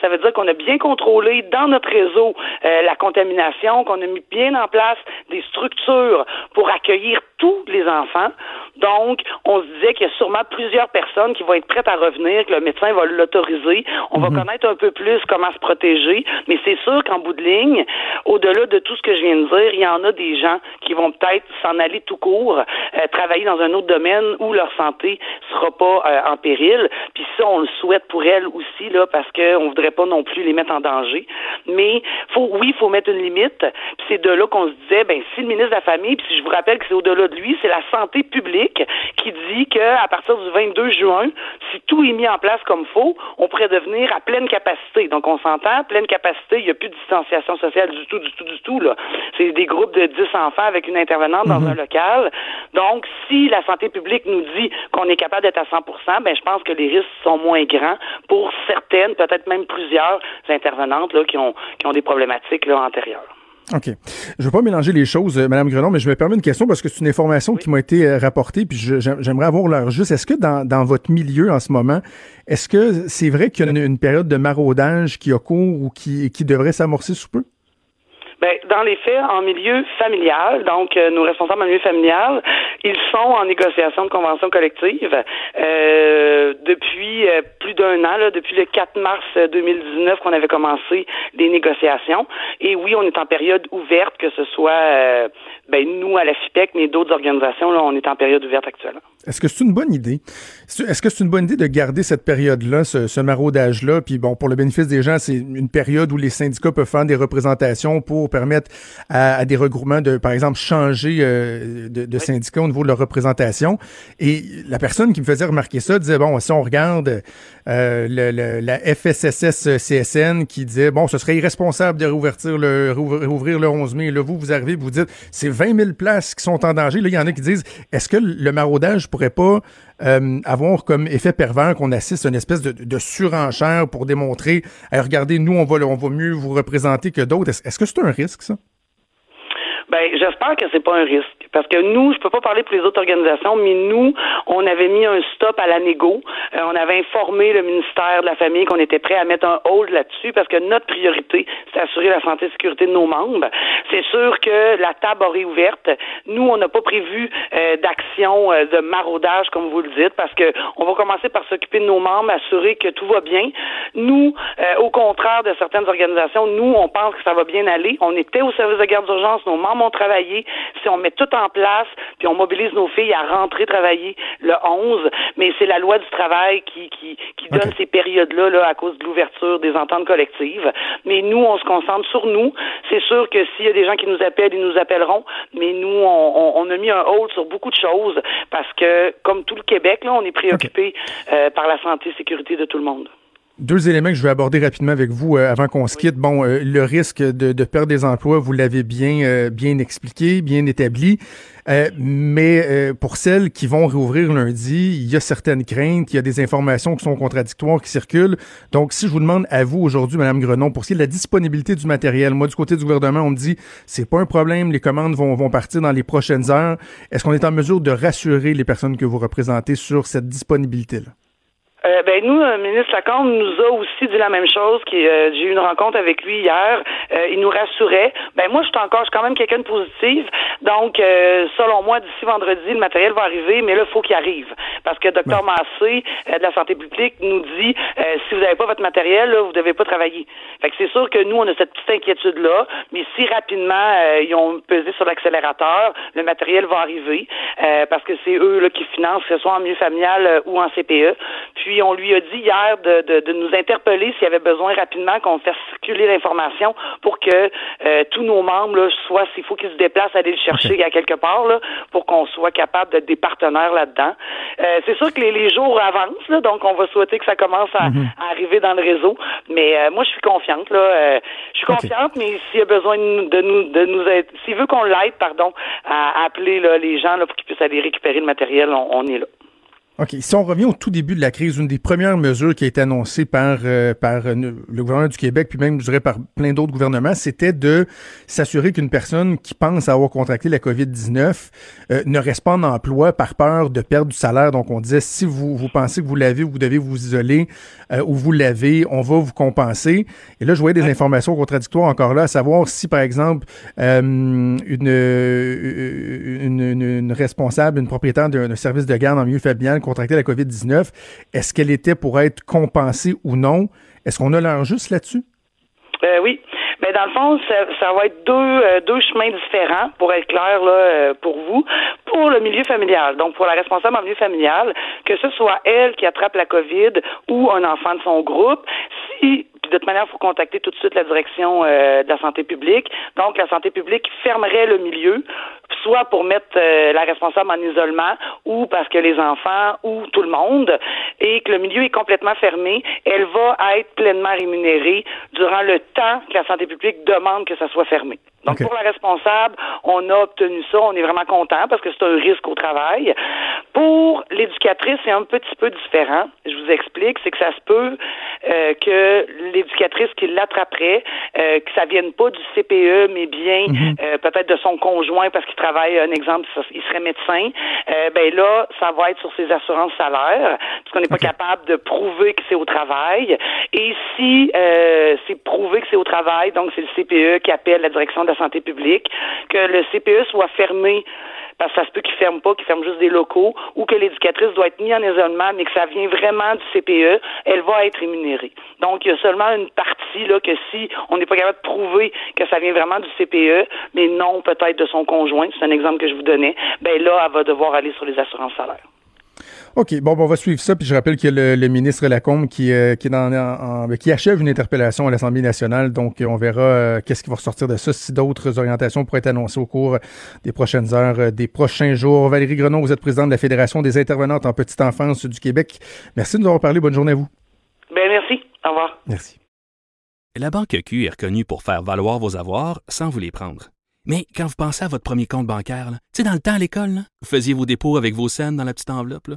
ça veut dire qu'on a bien contrôlé dans notre réseau la contamination, qu'on a mis bien en place des structures pour accueillir tous les enfants. Donc, on se disait qu'il y a sûrement plusieurs personnes qui vont être prêtes à revenir, que le médecin va l'autoriser. On va mhm. connaître un peu plus comment se protéger, mais c'est sûr qu'en bout de ligne, au-delà de tout ce que je viens de dire, il y en a des gens qui vont peut-être s'en aller tout court, euh, travailler dans un autre domaine où leur santé sera pas euh, en péril. Puis ça, on le souhaite pour elles aussi, là, parce qu'on voudrait pas non plus les mettre en danger. Mais faut, oui, il faut mettre une limite. Puis c'est de là qu'on se disait, ben si le ministre de la Famille, puis si je vous rappelle que c'est au-delà de lui, c'est la santé publique qui dit qu'à partir du 22 juin, si tout est mis en place comme faut, on pourrait devenir à pleine capacité. Donc, on s'entend, pleine capacité, il n'y a plus de distanciation sociale du tout, du tout, du tout. Là. C'est des groupes de 10 enfants avec une intervenante dans mhm. un local. Donc, si la santé publique nous dit qu'on est capable d'être à 100% ben, je pense que les risques sont moins grands pour certaines, peut-être même plusieurs intervenantes là, qui, ont, qui ont des problématiques là, antérieures. OK. Je ne veux pas mélanger les choses, euh, Madame Grenon, mais je me permets une question parce que c'est une information qui m'a été euh, rapportée, puis j'aimerais avoir l'heure juste. Est-ce que dans, dans, votre milieu en ce moment, est-ce que c'est vrai qu'il y a une, période de maraudage qui a cours ou qui, qui devrait s'amorcer sous peu? Ben, dans les faits, en milieu familial, donc euh, nos responsables en milieu familial, ils sont en négociation de convention collective euh, depuis euh, plus d'un an, depuis le 4 mars 2019 qu'on avait commencé les négociations. Et oui, on est en période ouverte, que ce soit ben, nous à la FIPEC, mais d'autres organisations, on est en période ouverte actuellement. Est-ce que c'est une bonne idée? Est-ce que c'est une bonne idée de garder cette période-là, ce, maraudage-là? Puis bon, pour le bénéfice des gens, c'est une période où les syndicats peuvent faire des représentations pour permettre à, des regroupements de, par exemple, changer euh, de, syndicats au niveau de leur représentation. Et la personne qui me faisait remarquer ça disait, bon, si on regarde euh, le, la FSSS-CSN qui disait, bon, ce serait irresponsable de réouvrir le, réouvrir le 11 mai. Là, vous, vous arrivez, vous dites, c'est 20 000 places qui sont en danger. Là, il y en a qui disent, est-ce que le maraudage pourrait pas euh, avoir comme effet pervers qu'on assiste à une espèce de, surenchère pour démontrer, regardez, nous, on va, on va mieux vous représenter que d'autres? Est-ce que c'est un risque, ça? Ben, j'espère que c'est pas un risque. Parce que nous, je peux pas parler pour les autres organisations, mais nous, on avait mis un stop à la négo. Euh, on avait informé le ministère de la Famille qu'on était prêt à mettre un hold là-dessus parce que notre priorité, c'est assurer la santé et sécurité de nos membres. C'est sûr que la table aurait ouverte. Nous, on n'a pas prévu euh, d'action euh, de maraudage, comme vous le dites, parce que on va commencer par s'occuper de nos membres, assurer que tout va bien. Nous, au contraire de certaines organisations, nous, on pense que ça va bien aller. On était au service de garde d'urgence, nos membres Si on met tout en place, puis on mobilise nos filles à rentrer travailler le 11, mais c'est la loi du travail qui, qui, qui donne ces périodes-là là, à cause de l'ouverture des ententes collectives. Mais nous, on se concentre sur nous. C'est sûr que s'il y a des gens qui nous appellent, ils nous appelleront, mais nous, on, on, a mis un hold sur beaucoup de choses parce que, comme tout le Québec, là, on est préoccupé euh, par la santé et sécurité de tout le monde. Deux éléments que je vais aborder rapidement avec vous euh, avant qu'on se quitte. Bon, euh, le risque de, de, perdre des emplois, vous l'avez bien euh, bien expliqué, bien établi. mais pour celles qui vont réouvrir lundi, il y a certaines craintes, il y a des informations qui sont contradictoires qui circulent. Donc, si je vous demande à vous aujourd'hui, Madame Grenon, pour ce qui est de la disponibilité du matériel, moi du côté du gouvernement, on me dit c'est pas un problème, les commandes vont, vont partir dans les prochaines heures. Est-ce qu'on est en mesure de rassurer les personnes que vous représentez sur cette disponibilité-là? Euh, ben nous, le ministre Lacombe nous a aussi dit la même chose. Qui, euh, j'ai eu une rencontre avec lui hier. Euh, il nous rassurait. Ben moi, je suis encore, je suis quand même quelqu'un de positif. Donc, selon moi, d'ici vendredi, le matériel va arriver, mais là, il faut qu'il arrive, parce que Dr Massé de la santé publique nous dit, si vous n'avez pas votre matériel, là, vous devez pas travailler. Fait que c'est sûr que nous, on a cette petite inquiétude là, mais si rapidement ils ont pesé sur l'accélérateur, le matériel va arriver, parce que c'est eux là qui financent, que ce soit en milieu familial ou en CPE. Puis puis on lui a dit hier de, de, de nous interpeller s'il y avait besoin rapidement qu'on fasse circuler l'information pour que euh, tous nos membres, là, soit s'il faut qu'ils se déplacent, aller le chercher à quelque part, là, pour qu'on soit capable d'être des partenaires là-dedans. Euh, c'est sûr que les, les, jours avancent, là, donc on va souhaiter que ça commence à, mhm. arriver dans le réseau. Mais euh, moi, je suis confiante. Là, je suis confiante, mais s'il y a besoin de nous, de nous être, s'il veut qu'on l'aide, pardon, à appeler là, les gens là, pour qu'ils puissent aller récupérer le matériel, on est là. OK. Si on revient au tout début de la crise, une des premières mesures qui a été annoncée par, euh, par euh, le gouvernement du Québec, puis même, je dirais, par plein d'autres gouvernements, c'était de s'assurer qu'une personne qui pense avoir contracté la COVID-19 euh, ne reste pas en emploi par peur de perdre du salaire. Donc, on disait, si vous, vous pensez que vous l'avez, vous devez vous isoler, ou vous l'avez, on va vous compenser. Et là, je voyais des informations contradictoires encore là, à savoir si, par exemple, une, une, une, responsable, une propriétaire d'un service de garde en milieu familial contracté la COVID-19, est-ce qu'elle était pour être compensée ou non? Est-ce qu'on a l'air juste là-dessus? Euh, oui. Mais dans le fond, ça, va être deux, euh, deux chemins différents, pour être clair là, euh, pour vous. Pour le milieu familial, donc pour la responsable en milieu familial, que ce soit elle qui attrape la COVID ou un enfant de son groupe, si de toute manière, il faut contacter tout de suite la direction de la santé publique. Donc, la santé publique fermerait le milieu soit pour mettre euh, la responsable en isolement ou parce que les enfants ou tout le monde et que le milieu est complètement fermé, elle va être pleinement rémunérée durant le temps que la santé publique demande que ça soit fermé. Donc, pour la responsable, on a obtenu ça. On est vraiment content parce que c'est un risque au travail. Pour l'éducatrice, c'est un petit peu différent. Je vous explique. C'est que ça se peut euh, que l'éducatrice qui l'attraperait, euh, que ça vienne pas du CPE, mais bien mhm. euh, peut-être de son conjoint parce qu'il travaille, un exemple, il serait médecin. Euh, ben là, ça va être sur ses assurances salaires parce qu'on n'est pas capable de prouver que c'est au travail. Et si c'est prouvé que c'est au travail, donc c'est le CPE qui appelle la direction de la santé publique, que le CPE soit fermé parce que ça se peut qu'il ferme pas, qu'il ferme juste des locaux, ou que l'éducatrice doit être mise en isolement, mais que ça vient vraiment du CPE, elle va être rémunérée. Donc, il y a seulement une partie là que si on n'est pas capable de prouver que ça vient vraiment du CPE, mais non peut-être de son conjoint, c'est un exemple que je vous donnais, ben là, elle va devoir aller sur les assurances salaires. OK, bon, on va suivre ça. Puis je rappelle que le, le ministre Lacombe qui, euh, qui, est dans, en, qui achève une interpellation à l'Assemblée nationale. Donc, on verra euh, qu'est-ce qui va ressortir de ça, si d'autres orientations pourraient être annoncées au cours des prochaines heures, euh, des prochains jours. Valérie Grenon, vous êtes présidente de la Fédération des intervenantes en petite enfance du Québec. Merci de nous avoir parlé. Bonne journée à vous. Bien, merci. Au revoir. Merci. La Banque Q est reconnue pour faire valoir vos avoirs sans vous les prendre. Mais quand vous pensez à votre premier compte bancaire, tu sais, dans le temps à l'école, vous faisiez vos dépôts avec vos scènes dans la petite enveloppe. Là.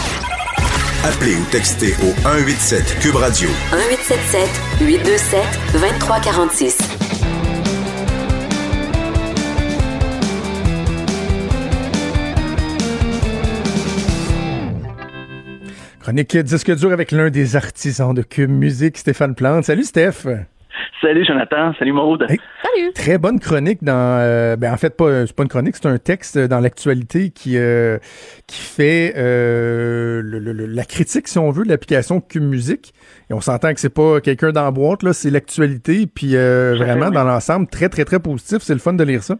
Appelez ou textez au 187 Cube Radio. 1877 827 2346. Chronique disque dur avec l'un des artisans de Cube Musique, Stéphane Plante. Salut Steph. Salut Jonathan, salut Maude. salut. Très bonne chronique dans euh, ben en fait pas c'est pas une chronique, c'est un texte dans l'actualité qui euh, qui fait euh, la critique si on veut de l'application Cube Musique et on s'entend que c'est pas quelqu'un dans la boîte là, c'est l'actualité. Puis vraiment dans l'ensemble très très très positif, c'est le fun de lire ça.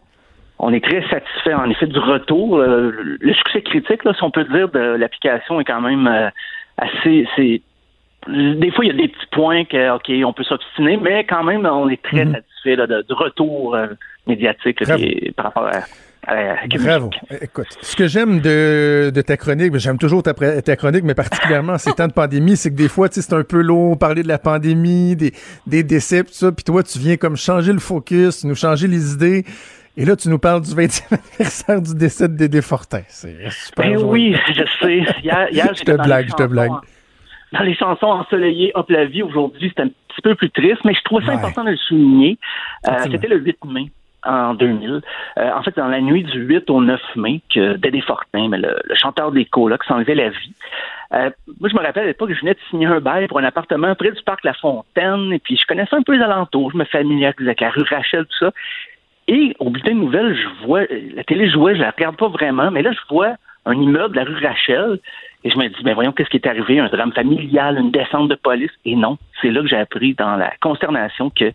On est très satisfait en effet du retour, le succès critique là, si on peut dire de l'application est quand même assez c'est des fois, il y a des petits points que, OK, on peut s'obstiner, mais quand même, on est très mhm. satisfait de, du retour euh, médiatique par rapport à euh, Bravo. Écoute, ce que j'aime de, ta chronique, j'aime toujours ta, ta, chronique, mais particulièrement en ces temps de pandémie, c'est que des fois, c'est un peu long, parler de la pandémie, des, des décès, tout ça, puis toi, tu viens comme changer le focus, nous changer les idées. Et là, tu nous parles du 20e anniversaire du décès de Dédé Fortin. C'est super. Ben oui, je sais. Hier, je te blague, je te blague. Dans les chansons ensoleillées, Hop la vie, aujourd'hui, c'est un petit peu plus triste, mais je trouve ça important de le souligner. Euh, c'était le 8 mai en 2000. Euh, en fait, dans la nuit du 8 au 9 mai, que Dédé Fortin, mais le, chanteur des colocs, s'enlevait la vie. Euh, moi, je me rappelle à l'époque que je venais de signer un bail pour un appartement près du parc La Fontaine, et puis je connaissais un peu les alentours, je me familiarisais avec la rue Rachel, tout ça. Et au bulletin de nouvelles, je vois, la télé jouait, je la regarde pas vraiment, mais là, je vois un immeuble de la rue Rachel, et je me dis, ben voyons, qu'est-ce qui est arrivé? Un drame familial, une descente de police? Et non, c'est là que j'ai appris dans la consternation que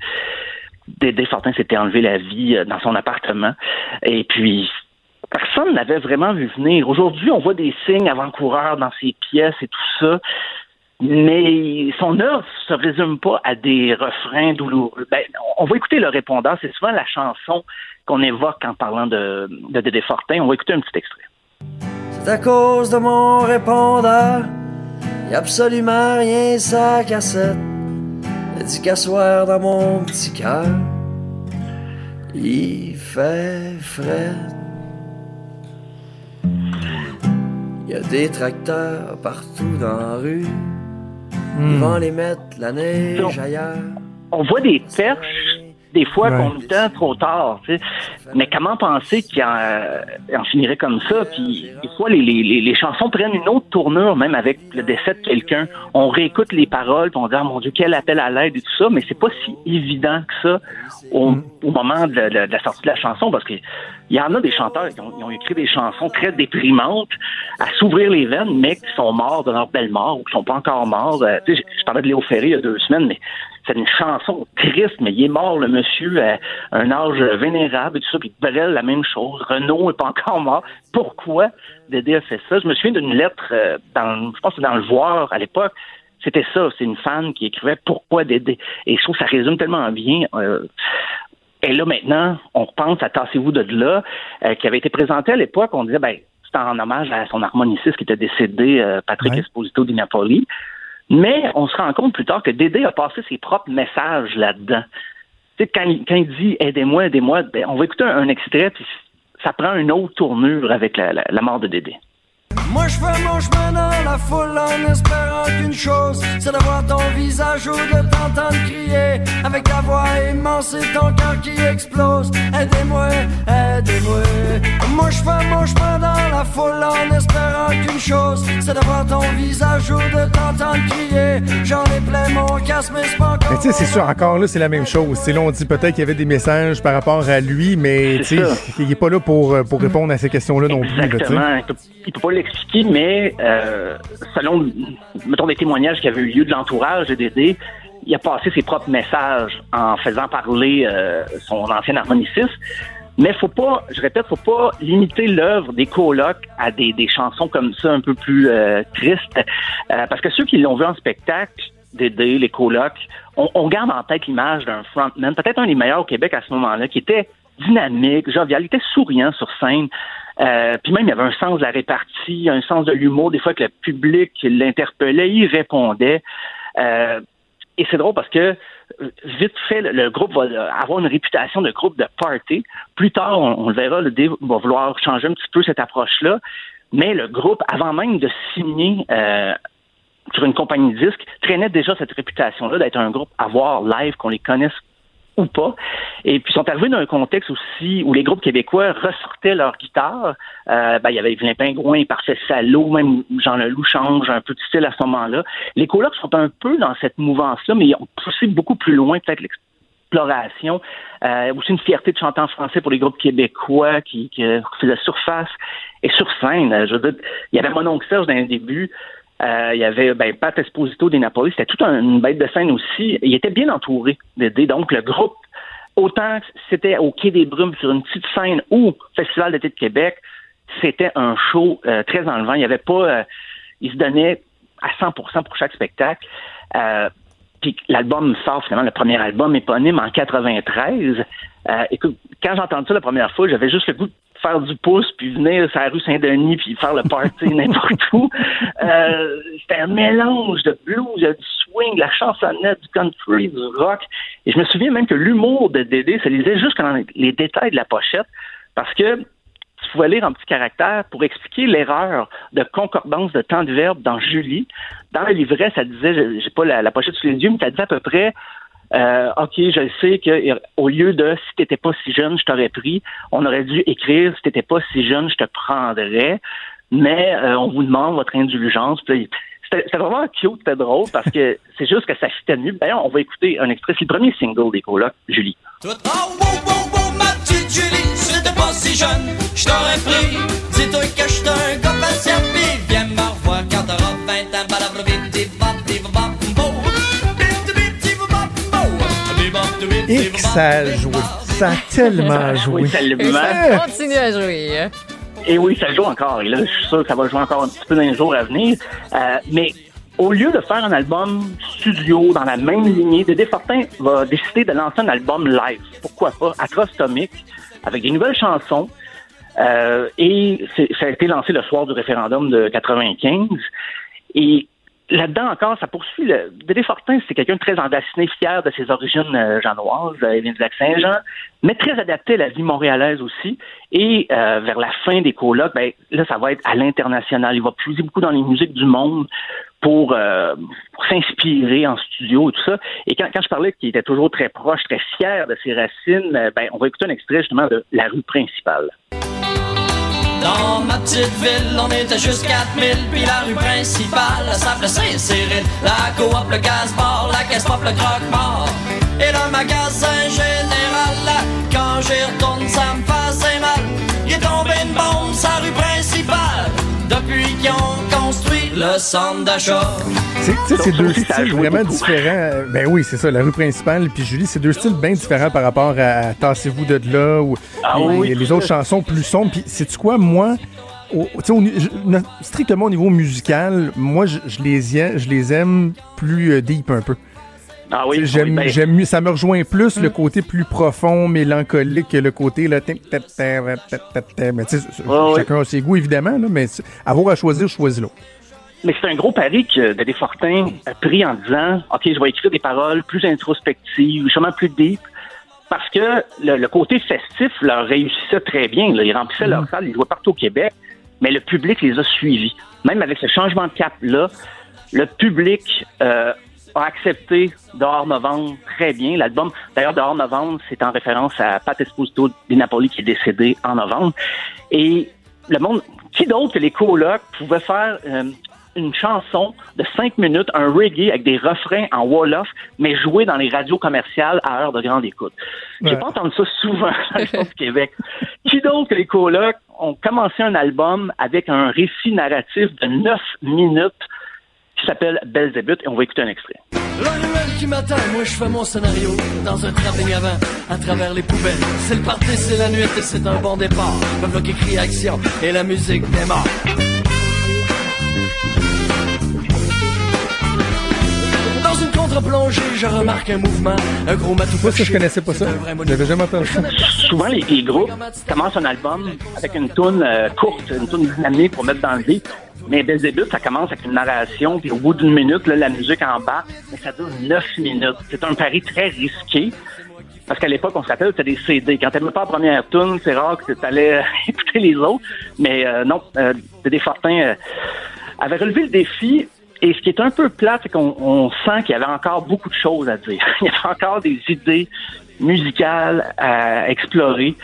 Dédé Fortin s'était enlevé la vie euh, dans son appartement. Et puis, personne n'avait vraiment vu venir. Aujourd'hui, on voit des signes avant-coureurs dans ses pièces et tout ça. Mais son œuvre se résume pas à des refrains douloureux. Ben, on va écouter le répondant. C'est souvent la chanson qu'on évoque en parlant de, de Dédé Fortin. On va écouter un petit extrait. C'est à cause de mon répondeur. Y a absolument rien sa cassette. Elle dit qu'à soir dans mon petit cœur, il fait frais. Y a des tracteurs partout dans la rue. Ils hmm. vont les mettre la neige ailleurs. On voit des perches des fois qu'on nous tend trop tard. Mais comment penser qu'il en, finirait comme ça? Puis des fois, les, les, les, chansons prennent une autre tournure, même avec le décès de quelqu'un. On réécoute les paroles, puis on dit ah, mon Dieu, quel appel à l'aide et tout ça, mais c'est pas si évident que ça au, mm. moment de, la sortie de la chanson, parce que il y en a des chanteurs qui ont, écrit des chansons très déprimantes à s'ouvrir les veines, mais qui sont morts de leur belle mort ou qui sont pas encore morts. Euh, je, je parlais de Léo Ferré il y a deux semaines, mais c'est une chanson triste, mais il est mort, le monsieur, à un âge vénérable et tout ça, puis Brel, la même chose. Renaud n'est pas encore mort. Pourquoi Dédé a fait ça? Je me souviens d'une lettre, euh, dans, je pense que dans le Voir à l'époque, c'était ça, c'est une fan qui écrivait Pourquoi Dédé? Et je trouve que ça résume tellement bien. Euh, et là, maintenant, on repense à Tassez-vous de là, euh, qui avait été présenté à l'époque, on disait, ben, c'était en hommage à son harmoniciste qui était décédé, Patrick Esposito di Napoli. Mais on se rend compte plus tard que Dédé a passé ses propres messages là-dedans. Tu sais, quand, il dit aidez-moi, aidez-moi, ben, on va écouter un, extrait, puis ça prend une autre tournure avec la, la mort de Dédé. Moi je fais mon chemin dans la foule en espérant qu'une chose, c'est d'avoir ton visage ou de t'entendre crier avec ta voix immense et ton cœur qui explose. Aidez-moi, aidez-moi. Moi je fais mon chemin dans la foule en espérant qu'une chose, c'est d'avoir ton visage ou de t'entendre crier. J'en ai plein mon casque, mais c'est pas encore. Mais tu sais, c'est sûr, encore là, c'est la même chose. C'est là, on dit peut-être qu'il y avait des messages par rapport à lui, mais tu sais, il n'est pas là pour, euh, pour répondre à ces questions-là non plus. Exactement. il peut pas l'expliquer, mais euh, selon, mettons, des témoignages qui avaient eu lieu de l'entourage de Dédé, il a passé ses propres messages en faisant parler euh, son ancien harmoniciste. Mais faut pas, je répète, faut pas limiter l'œuvre des colocs à des, des, chansons comme ça un peu plus euh, tristes, euh, parce que ceux qui l'ont vu en spectacle, Dédé, les colocs, on, on garde en tête l'image d'un frontman, peut-être un des meilleurs au Québec à ce moment-là, qui était dynamique, jovial, il était souriant sur scène. Euh, puis même, il y avait un sens de la répartie, un sens de l'humour. Des fois que le public l'interpellait, il répondait. Euh, et c'est drôle parce que vite fait, le, groupe va avoir une réputation de groupe de party. Plus tard, on, le verra, le D va vouloir changer un petit peu cette approche-là. Mais le groupe, avant même de signer euh, sur une compagnie de disques, traînait déjà cette réputation-là d'être un groupe à voir live, qu'on les connaisse ou pas. Et puis, ils sont arrivés dans un contexte aussi où les groupes québécois ressortaient leur guitare. Euh, ben, il y avait Evelyn Pingouin, Parfait Salaud, même Jean Leloup change un peu de style à ce moment-là. Les colocs sont un peu dans cette mouvance-là, mais ils ont poussé beaucoup plus loin, peut-être l'exploration. Euh, aussi une fierté de chanter français pour les groupes québécois qui, qui faisaient surface et sur scène. Je veux dire, il y avait mon oncle Serge dans début. Euh, il y avait ben, Pat Esposito des Napoli, c'était toute une bête de scène aussi. Il était bien entouré d'aider. Donc, le groupe, autant c'était au Quai des Brumes sur une petite scène ou Festival d'été de Québec, c'était un show euh, très enlevant. Il y avait pas... Euh, il se donnait à 100% pour chaque spectacle. puis l'album sort finalement, le premier album éponyme en 93. écoute, quand j'ai entendu ça la première fois, j'avais juste le goût faire du pouce, puis venir sur la rue Saint-Denis, puis faire le party n'importe où. Euh, c'était un mélange de blues, du swing, de la chansonnette, du country, du rock. Et je me souviens même que l'humour de Dédé se lisait juste dans les détails de la pochette, parce que tu pouvais lire en petit caractère pour expliquer l'erreur de concordance de temps de verbe dans Julie. Dans le livret, ça disait, j'ai pas la, pochette sous les yeux, mais ça disait à peu près euh, OK, je sais que au lieu de si t'étais pas si jeune, je t'aurais pris, on aurait dû écrire si t'étais pas si jeune, je te prendrais. Mais euh, on vous demande votre indulgence. C'était vraiment cute, c'était drôle parce que c'est juste que ça fitait mieux. D'ailleurs, on va écouter un extrait. C'est le premier single des colocs, Julie. Oh, si jeune, je t'aurais pris. Dis-toi que je Et que ça a joué. Ça a tellement joué. Oui, ça continue à jouer. Hein. Et oui, ça joue encore. Et là, je suis sûr que ça va jouer encore un petit peu dans les jours à venir. Euh, mais au lieu de faire un album studio dans la même lignée, Dédé Fortin va décider de lancer un album live. Pourquoi pas? Atrostomique avec des nouvelles chansons. Euh, et ça a été lancé le soir du référendum de 95. Et là-dedans encore, ça poursuit. Le... Dédé Fortin, c'est quelqu'un très endaciné, fier de ses origines euh, janoises, euh, il vient du lac Saint-Jean, mais très adapté à la vie montréalaise aussi. Et euh, vers la fin des colloques, ben, là, ça va être à l'international. Il va puiser beaucoup dans les musiques du monde pour, euh, s'inspirer en studio et tout ça. Et quand, quand je parlais qu'il était toujours très proche, très fier de ses racines, euh, ben, on va écouter un extrait justement de La rue principale. Dans ma petite ville, on était juste 4000, puis la rue principale s'appelait Saint-Cyril. La coop, le gaz-bar, la caisse pop, le croque-mort. Et le magasin général, quand j'y retourne, ça me faisait mal. Il est tombé une bombe, sa rue principale, depuis qu'ils ont le centre d'achat. C'est deux styles vraiment différents. Ben oui, c'est ça, la rue principale puis Julie, c'est deux styles bien différents par rapport à, Tassez-vous de là ou ah les, autres chansons plus sombres. Puis c'est quoi, moi, au, strictement au niveau musical, moi, je, les, je les aime plus euh, deep un peu. Ah oui, j'aime, ben- j'aime mieux, ça me rejoint plus le côté plus profond, mélancolique que le côté là. chacun a ses goûts évidemment, là, mais avoir à choisir, je choisis l'autre. Mais c'est un gros pari que Dédé Fortin a pris en disant OK, je vais écrire des paroles plus introspectives, justement plus deep. Parce que le, côté festif leur réussissait très bien. Ils remplissaient leur mm. salle, ils jouaient partout au Québec, mais le public les a suivis. Même avec ce changement de cap-là, le public euh, a accepté Dehors Novembre très bien. L'album, d'ailleurs, Dehors Novembre, c'est en référence à Pat Esposito di Napoli qui est décédé en novembre. Et le monde, qui d'autre que les colocs pouvaient faire euh, une chanson de cinq minutes, un reggae avec des refrains en Wolof, mais joué dans les radios commerciales à heure de grande écoute. J'ai pas entendu ça souvent au Québec. Qui d'autre que les colocs ont commencé un album avec un récit narratif de neuf minutes qui s'appelle Belzébuth et on va écouter un extrait. L'annuel qui m'attend, moi je fais mon scénario dans un travelling avant, à travers les poubelles. C'est le party, c'est la nuit et c'est un bon départ. Le bloc écrit action et la musique démarre. Contre-plongée, je remarque un mouvement, un gros matou. Moi, ça, je connaissais pas ça. J'avais jamais entendu ça. Souvent, les, les, groupes commencent un album avec une toune euh, courte, une toune dynamique pour mettre dans le beat. Mais dès le début, ça commence avec une narration, puis au bout d'une minute, là, la musique en bas, mais ça dure neuf minutes. C'est un pari très risqué. Parce qu'à l'époque, on se rappelle, c'était des CD. Quand t'aimais pas la première tune, c'est rare que tu allais écouter les autres. Mais euh, non, euh, des Fortin euh, avait relevé le défi et ce qui est un peu plat, c'est qu'on sent qu'il y avait encore beaucoup de choses à dire. Il y avait encore des idées musicales à explorer.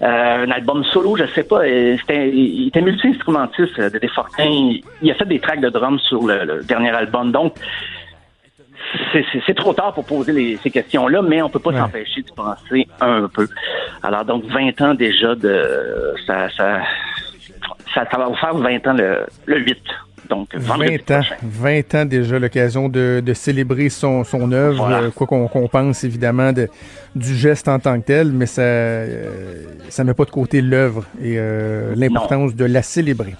Euh, un album solo, je sais pas, euh, c'était, il était multi-instrumentiste euh, de Desfortins. Il a fait des tracks de drums sur le, dernier album. Donc, c'est trop tard pour poser ces questions-là, mais on peut pas s'empêcher de penser un peu. Alors, donc, 20 ans déjà de... Ça, ça, ça, va faire 20 ans le, le 8. Donc, 20 ans, 20 ans déjà, l'occasion de, de, célébrer son, son œuvre, euh, quoi qu'on pense évidemment de, du geste en tant que tel, mais ça euh, ça met pas de côté l'œuvre et euh, l'importance de la célébrer.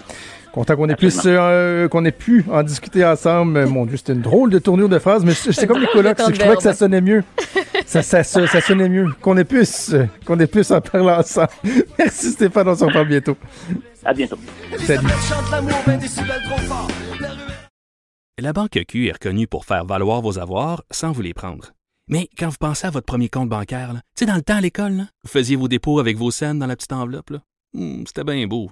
Content qu'on ait, plus, euh, qu'on ait pu en discuter ensemble. Mon Dieu, c'était une drôle de tournure de phrase, mais c'est comme les colocs, je trouvais que ça sonnait mieux. Ça, ça, ça, ça sonnait mieux. Qu'on ait plus, euh, qu'on ait plus en parler ensemble. Merci Stéphane, on se reparle bientôt. À bientôt. Salut. La Banque Q est reconnue pour faire valoir vos avoirs sans vous les prendre. Mais quand vous pensez à votre premier compte bancaire, là, tu sais, dans le temps à l'école, là, vous faisiez vos dépôts avec vos scènes dans la petite enveloppe. là. Hmm, C'était bien beau.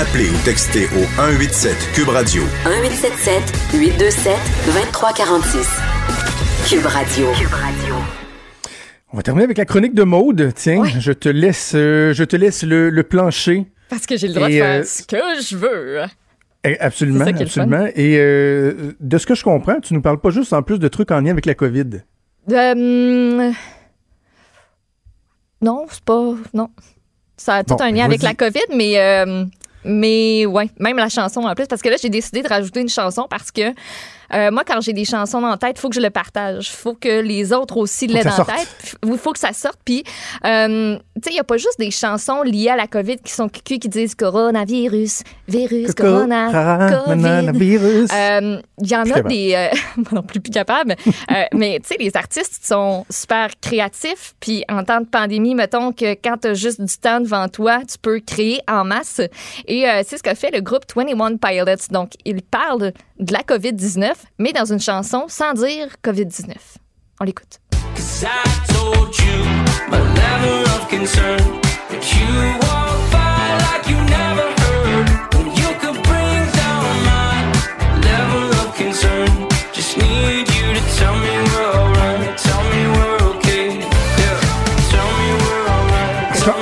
Appelez ou textez au 187 Cube Radio 1877 827 2346. Cube Radio. Cube Radio. On va terminer avec la chronique de Maude. Tiens, je te laisse, euh, je te laisse le, le plancher. Parce que j'ai le droit Et, de faire euh, ce que je veux. Eh, Absolument, absolument. Et euh, de ce que je comprends, tu nous parles pas juste en plus de trucs en lien avec la COVID. Euh, non, c'est pas. Non. Ça a tout Bon, un lien avec la COVID, mais. euh, mais ouais, même la chanson en plus, parce que là, j'ai décidé de rajouter une chanson parce que euh, moi, quand j'ai des chansons la tête, il faut que je le partage. Il faut que les autres aussi l'aient que sorte. tête. Il faut que ça sorte. Puis, euh, tu sais, il n'y a pas juste des chansons liées à la COVID qui sont cucu qui disent coronavirus, virus, Coco, corona, rara, coronavirus. Euh, Il y en a des. euh, moi non plus, plus capable. Euh, mais tu sais, les artistes sont super créatifs. Puis en temps de pandémie, mettons que quand tu as juste du temps devant toi, tu peux créer en masse. Et euh, c'est ce qu'a fait le groupe 21 Pilots. Donc, ils parlent de la COVID-19, mais dans une chanson sans dire COVID-19. On l'écoute.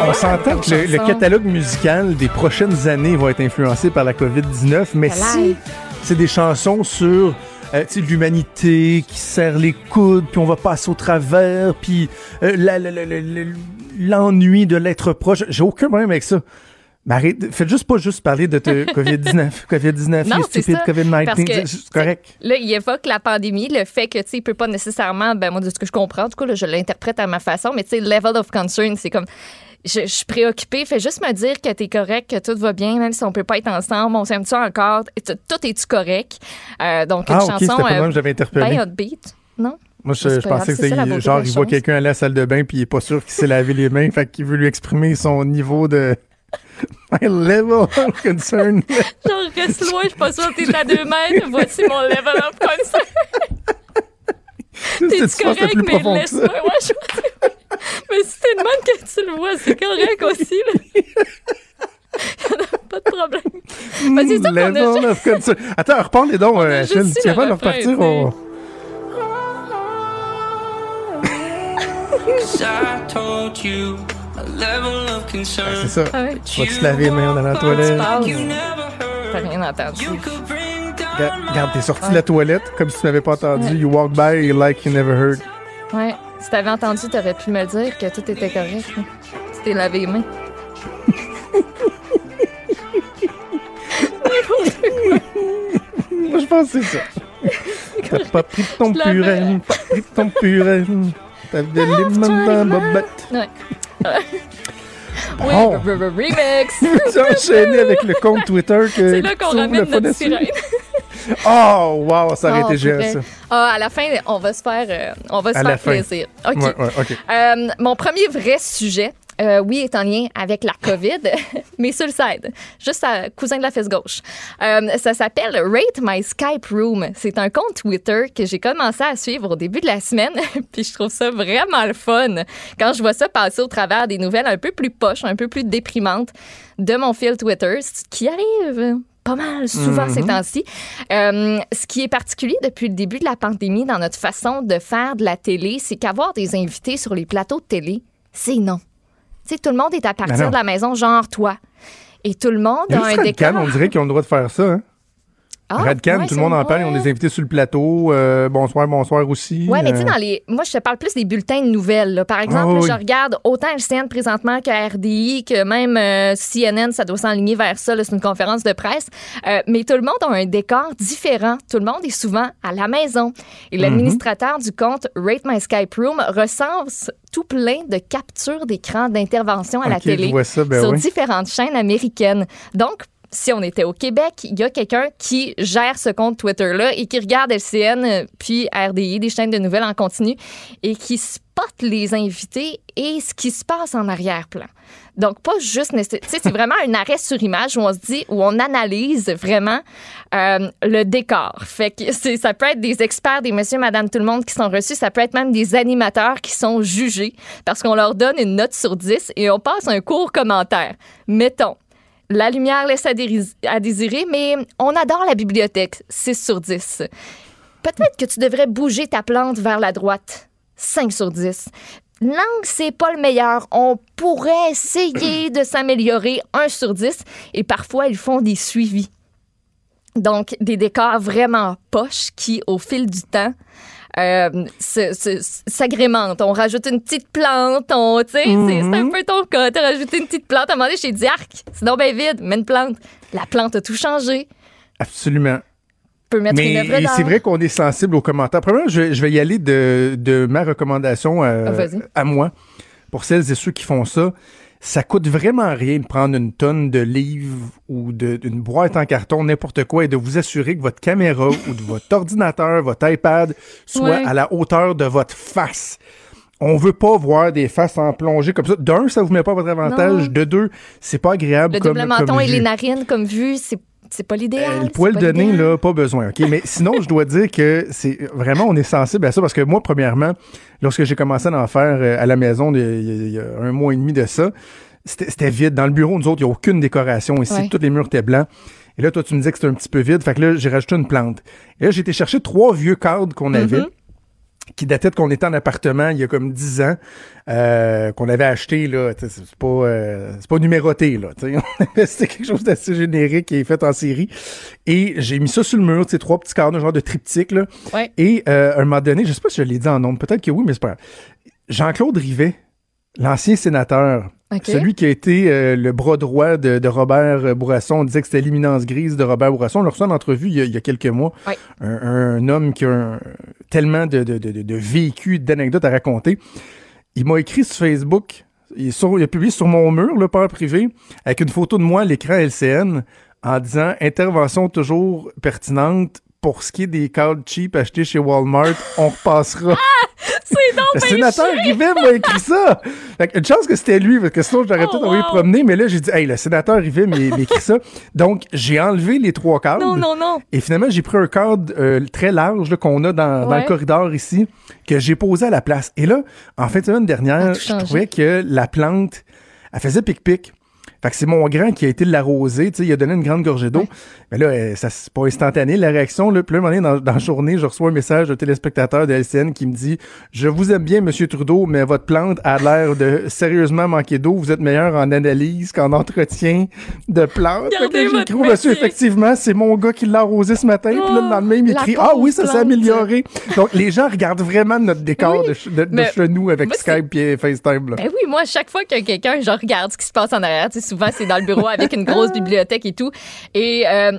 On s'entend que le, le catalogue musical des prochaines années va être influencé par la COVID-19, mais si c'est des chansons sur euh, l'humanité qui serre les coudes, puis on va passer au travers, puis euh, l'ennui de l'être proche, j'ai aucun problème avec ça. Mais arrête, faites juste pas juste parler de te- COVID-19, COVID-19, Non, les c'est stupides ça. COVID-19, Parce que, c'est- correct. Là, il évoque la pandémie, le fait que, tu sais, il peut pas nécessairement, ben, moi, de ce que je comprends, en tout cas, là, je l'interprète à ma façon, mais tu sais, level of concern, c'est comme, je, je suis préoccupée, fais juste me dire que t'es correct, que tout va bien, même si on peut pas être ensemble, on s'aime-tu encore, tout est-tu correct? Euh, donc, une Ah, ok, chanson. c'était pas euh, j'avais interpellé. ben upbeat, non? Moi, je, pensais que c'était genre, il voit quelqu'un aller à la salle de bain puis il est pas sûr qu'il s'est lavé les mains, fait qu'il veut lui exprimer son niveau de my level of concern. Genre, reste loin, je suis pas sûre que t'es à deux mètres, voici mon level of concern. C'est- T'es tu penses que c'est correct, plus mais laisse-moi. Ouais, je vois- Mais si t'es de même que tu le vois, c'est correct aussi. Là. Pas de problème. Mais c'est ça qu'on a juste-. Attends, repars les dons, euh, Achille. su Tu es le capable de refrain, repartir? tu sais. on- Cause I told you my level of concern. C'est ça. Ah ouais. Tu vas-tu te laver les mains dans la toilette? T'as rien entendu. Regarde, t'es sorti de la toilette comme si tu n'avais pas entendu. You walk by like you never heard. Ouais. Si t'avais entendu, t'aurais pu me dire que tout était correct. là. Tu t'es lavé les mains. Moi, je pense que c'est ça. T'as pas pris de ton purée, pas pris de ton purée. T'avais les mains dans bobette. Ouais. Oui, Bon. re- remix. As enchaîné avec le compte Twitter que C'est là qu'on ramène notre sirène. Oh, wow, ça aurait Ah, été vrai. ça. Ah, à la fin, on va se faire, euh, on va se À faire plaisir. OK. Ouais, ouais, OK. Euh, mon premier vrai sujet, euh, oui, est en lien avec la COVID, mais sur le side, juste à cousin de la fesse gauche. Euh, ça s'appelle Rate My Skype Room. C'est un compte Twitter que j'ai commencé à suivre au début de la semaine, puis je trouve ça vraiment le fun quand je vois ça passer au travers des nouvelles un peu plus poches, un peu plus déprimantes de mon fil Twitter, ce qui arrive pas mal souvent Mhm. ces temps-ci. Euh, ce qui est particulier depuis le début de la pandémie dans notre façon de faire de la télé, c'est qu'avoir des invités sur les plateaux de télé, c'est non. Tu sais, tout le monde est à Ben partir de la maison, genre toi. Et tout le monde Il y a un décor. On dirait qu'ils ont le droit de faire ça. Hein? Ah, Radcan, ouais, tout le monde en parle. Ils ont des invités sur le plateau. Euh, bonsoir, bonsoir aussi. Ouais, mais tu sais, Euh, dans les. Moi, je te parle plus des bulletins de nouvelles. là. Par exemple, Ah, oui, je oui. regarde autant LCN présentement que RDI, que même euh, CNN, ça doit s'enligner vers ça. là, C'est une conférence de presse. Euh, mais tout le monde a un décor différent. Tout le monde est souvent à la maison. Et Mhm. l'administrateur du compte Rate My Skype Room recense tout plein de captures d'écran d'intervention à la Ok, je télé vois ça, ben sur oui. différentes chaînes américaines. Donc, si on était au Québec, il y a quelqu'un qui gère ce compte Twitter-là et qui regarde LCN euh, puis RDI, des chaînes de nouvelles en continu, et qui spot les invités et ce qui se passe en arrière-plan. Donc, pas juste... c'est vraiment un arrêt sur image où on se dit, où on analyse vraiment euh, le décor. Fait que ça peut être des experts, des monsieur, madame, tout le monde qui sont reçus. Ça peut être même des animateurs qui sont jugés parce qu'on leur donne une note sur 10 et on passe un court commentaire. Mettons, la lumière laisse à, désirer, mais on adore la bibliothèque. 6 sur 10. Peut-être que tu devrais bouger ta plante vers la droite. 5 sur 10. Langue, c'est pas le meilleur. On pourrait essayer de s'améliorer. 1 sur 10. Et parfois, ils font des suivis. Donc, des décors vraiment poches qui, au fil du temps, euh, s'agrémentent. On rajoute une petite plante, on, tu sais, c'est- un peu ton cas. T'as rajouté une petite plante. À un moment donné, j'ai dit, arc, c'est donc bien vide, mets une plante. La plante a tout changé. Absolument. peut mettre Mais une c'est vrai qu'on est sensible aux commentaires. Premièrement, je, vais- je vais y aller de, de ma recommandation euh, Ah, à moi. Pour celles et ceux qui font ça, ça coûte vraiment rien de prendre une tonne de livres ou d'une boîte en carton, n'importe quoi, et de vous assurer que votre caméra ou de votre ordinateur, votre iPad soit Ouais. à la hauteur de votre face. On veut pas voir des faces en plongée comme ça. D'un, ça vous met pas à votre avantage. Non. De deux, c'est pas agréable Le comme, double menton comme et les narines comme vue, c'est c'est pas l'idéal. Euh, le poil de nez, là, pas besoin, OK? Mais sinon, je dois dire que c'est vraiment, on est sensible à ça parce que moi, premièrement, lorsque j'ai commencé à en faire euh, à la maison il y a- un mois et demi de ça, c'était vide. Dans le bureau, nous autres, il n'y a aucune décoration ici. Ouais. Tous les murs étaient blancs. Et là, toi, tu me disais que c'était un petit peu vide. Fait que là, j'ai rajouté une plante. Et là, j'ai été chercher trois vieux cadres qu'on avait. Qui dataient de qu'on était en appartement il y a comme 10 ans, euh, qu'on avait acheté, là, c'est pas, euh, c'est pas numéroté, là. C'était quelque chose d'assez générique qui est fait en série. Et j'ai mis ça sur le mur, sais, trois petits cadres, un genre de triptyque, là. Ouais. Et euh, à un moment donné, je sais pas si je l'ai dit en nombre, peut-être que oui, mais c'est pas grave. Jean-Claude Rivet, l'ancien sénateur, OK. celui qui a été euh, le bras droit de, de Robert Bourasson, on disait que c'était l'imminence grise de Robert Bourasson. On l'a reçu en entrevue il y a, il y a quelques mois. Ouais. Un, un homme qui a un- tellement de, de, de, de vécu, d'anecdotes à raconter. Il m'a écrit sur Facebook, il, sur- il a publié sur mon mur, le père privé, avec une photo de moi à l'écran LCN, en disant intervention toujours pertinente. Pour ce qui est des cadres cheap achetés chez Walmart, on repassera. C'est donc Le sénateur. Rivet m'a écrit ça. Fait une chance que c'était lui, parce que sinon, je l'aurais Oh, peut-être envoyé wow. promener. Mais là, j'ai dit, hey, le sénateur Rivet écrit ça. Donc, j'ai enlevé les trois cadres. Non, non, non. Et finalement, j'ai pris un cadre euh, très large qu'on a dans, dans le corridor ici, que j'ai posé à la place. Et là, en fin de semaine dernière, je trouvais que la plante, elle faisait pic-pic. Fait que c'est mon grand qui a été l'arroser, tu sais, il a donné une grande gorgée d'eau. Mais là, euh, ça c'est pas instantané, la réaction. Là, puis là, un moment donné, dans, dans la journée, je reçois un message d'un téléspectateur de LCN qui me dit « Je vous aime bien, Monsieur Trudeau, mais votre plante a l'air de sérieusement manquer d'eau. Vous êtes meilleur en analyse qu'en entretien de plantes. » que j'ai votre écrit « Monsieur, effectivement, c'est mon gars qui l'a arrosé ce matin. Puis là, le lendemain, il la m'écrit « Ah oui, ça s'est amélioré. » Donc, les gens regardent vraiment notre décor Oui, de, de, de chez nous avec moi, Skype et FaceTime. Là. Ben oui, moi, chaque fois qu'il y a quelqu'un, je regarde ce qui se passe en arrière. Tu sais, souvent, c'est dans le bureau avec une grosse bibliothèque et tout. Et euh,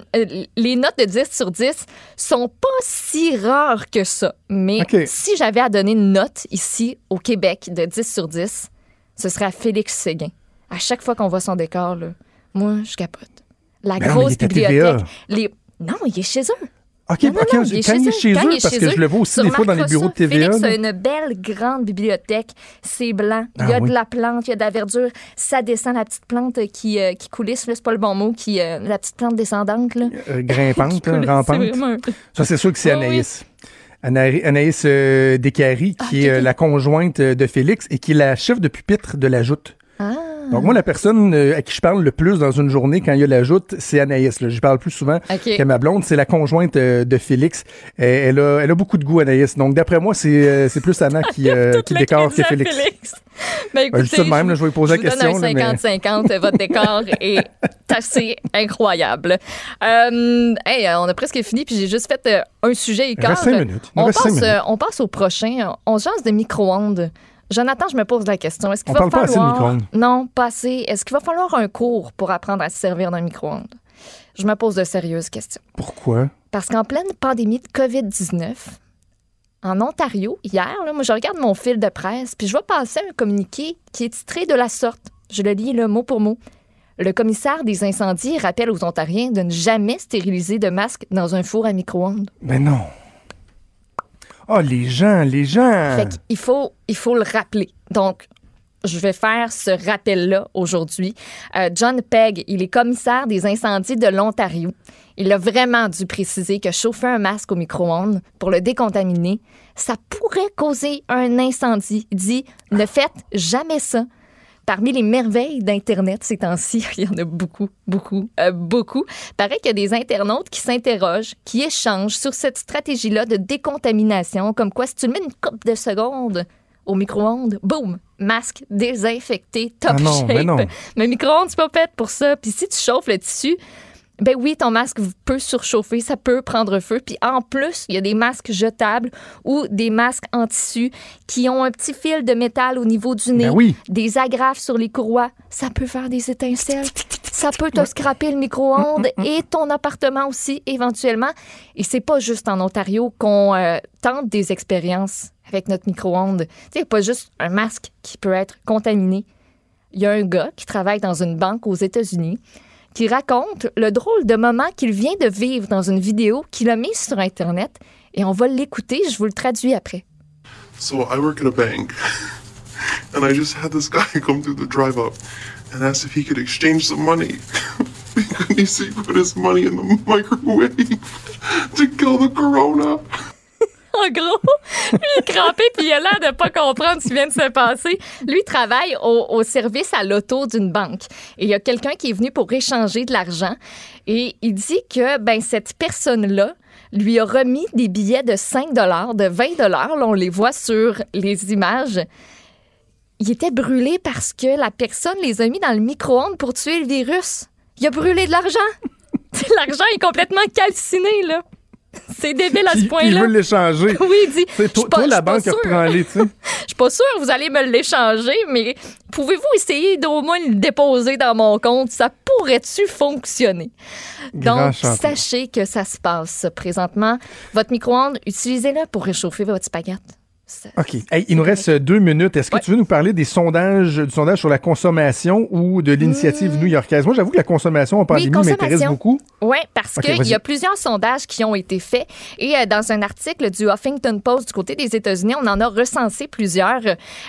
les notes de 10 sur 10 sont pas si rares que ça. Mais si j'avais à donner une note ici au Québec de 10 sur 10, ce serait à Félix Séguin. À chaque fois qu'on voit son décor, là, moi, je capote. La Ben mais grosse bibliothèque. Les... Non, il est chez eux. OK, Non, non, OK, non, quand il est il est chez eux, est parce chez que je le vois aussi des fois dans les bureaux de. TVA. A une belle grande bibliothèque. C'est blanc. Il y Ah a oui. de la plante, il y a de la verdure. Ça descend la petite plante qui, euh, qui coulisse. C'est pas le bon mot. Qui, euh, la petite plante descendante. Là. Euh, grimpante, Qui hein, rampante. c'est vraiment Ça, c'est sûr que c'est oui. Anaïs. Ana- Anaïs euh, Descaries, qui Ah, est ok, euh, la conjointe de Félix et qui est la chef de pupitre de la joute. Donc moi, la personne euh, à qui je parle le plus dans une journée quand il y a la joute, c'est Anaïs. Là. Je parle plus souvent OK. que ma blonde. C'est la conjointe euh, de Félix. Euh, Elle a, elle a beaucoup de goût, Anaïs. Donc d'après moi, c'est c'est plus Anna qui, euh, qui décore que Félix. Félix. Ben, Ben, je dis ça de écoutez, même, là, je vais poser je la vous donne question, là, un mais- 50-50. Votre décor est assez incroyable. Euh, hey, on a presque fini, puis j'ai juste fait euh, un sujet et Il reste cinq minutes. On passe, on passe au prochain. On jase de micro-ondes. Jonathan, je me pose la question. Est-ce qu'il va parle pas assez de falloir... micro-ondes. Non, pas assez. Est-ce qu'il va falloir un cours pour apprendre à se servir d'un micro-ondes? Je me pose de sérieuses questions. Pourquoi? Parce qu'en pleine pandémie de COVID-19, en Ontario, hier, là, moi, je regarde mon fil de presse, puis je vois passer un communiqué qui est titré de la sorte. Je le lis le mot pour mot. Le commissaire des incendies rappelle aux Ontariens de ne jamais stériliser de masque dans un four à micro-ondes. Ben non. Oh, les gens, les gens. Fait il faut le rappeler. Donc, je vais faire ce rappel-là aujourd'hui. Euh, John Pegg, il est commissaire des incendies de l'Ontario. Il a vraiment dû préciser que chauffer un masque au micro-ondes pour le décontaminer, ça pourrait causer un incendie. Il dit, ne faites jamais ça. Parmi les merveilles d'Internet ces temps-ci, il y en a beaucoup, beaucoup, euh, beaucoup. Paraît qu'il y a des internautes qui s'interrogent, qui échangent sur cette stratégie-là de décontamination, comme quoi si tu le mets une coupe de secondes au micro-ondes, boum, masque désinfecté, top Ah non, shape. mais non. Mais le micro-ondes, c'est pas fait pour ça. Puis si tu chauffes le tissu, ben oui, ton masque peut surchauffer, ça peut prendre feu. Puis en plus, il y a des masques jetables ou des masques en tissu qui ont un petit fil de métal au niveau du nez, Ben oui. des agrafes sur les courroies. Ça peut faire des étincelles. Ça peut te scraper le micro-ondes et ton appartement aussi, éventuellement. Et c'est pas juste en Ontario qu'on euh, tente des expériences avec notre micro-ondes. Tu sais, pas juste un masque qui peut être contaminé. Il y a un gars qui travaille dans une banque aux États-Unis qui raconte le drôle de moment qu'il vient de vivre dans une vidéo qu'il a mise sur Internet. Et on va l'écouter, je vous le traduis après. So I work at a bank, and I just had this guy come through the drive-up and asked if he could exchange some money. he put his money in the microwave to kill the corona? En gros, lui, il est crampé puis il a l'air de pas comprendre ce qui vient de se passer. Lui, il travaille au, au service à l'auto d'une banque. Et il y a quelqu'un qui est venu pour échanger de l'argent. Et il dit que ben, cette personne-là lui a remis des billets de 5 de 20 Là, on les voit sur les images. Il était brûlé parce que la personne les a mis dans le micro-ondes pour tuer le virus. Il a brûlé de l'argent. l'argent est complètement calciné, là. C'est débile à ce point-là. il veut l'échanger. Oui, il dit. C'est toi, toi, la banque sûre. reprend-les, tu sais. Je suis pas sûre que vous allez me l'échanger, mais pouvez-vous essayer d'au moins le déposer dans mon compte? Ça pourrait-tu fonctionner? Grand Donc, sachez que ça se passe présentement. Votre micro-ondes, utilisez-le pour réchauffer votre spaghette. OK. Hey, il nous reste deux minutes. Est-ce que tu veux nous parler des sondages, du sondage sur la consommation ou de l'initiative new-yorkaise? Moi, j'avoue que la consommation en pandémie m'intéresse consommation. beaucoup. Oui, parce Ok, qu'il y a plusieurs sondages qui ont été faits. Et euh, dans un article du Huffington Post du côté des États-Unis, on en a recensé plusieurs.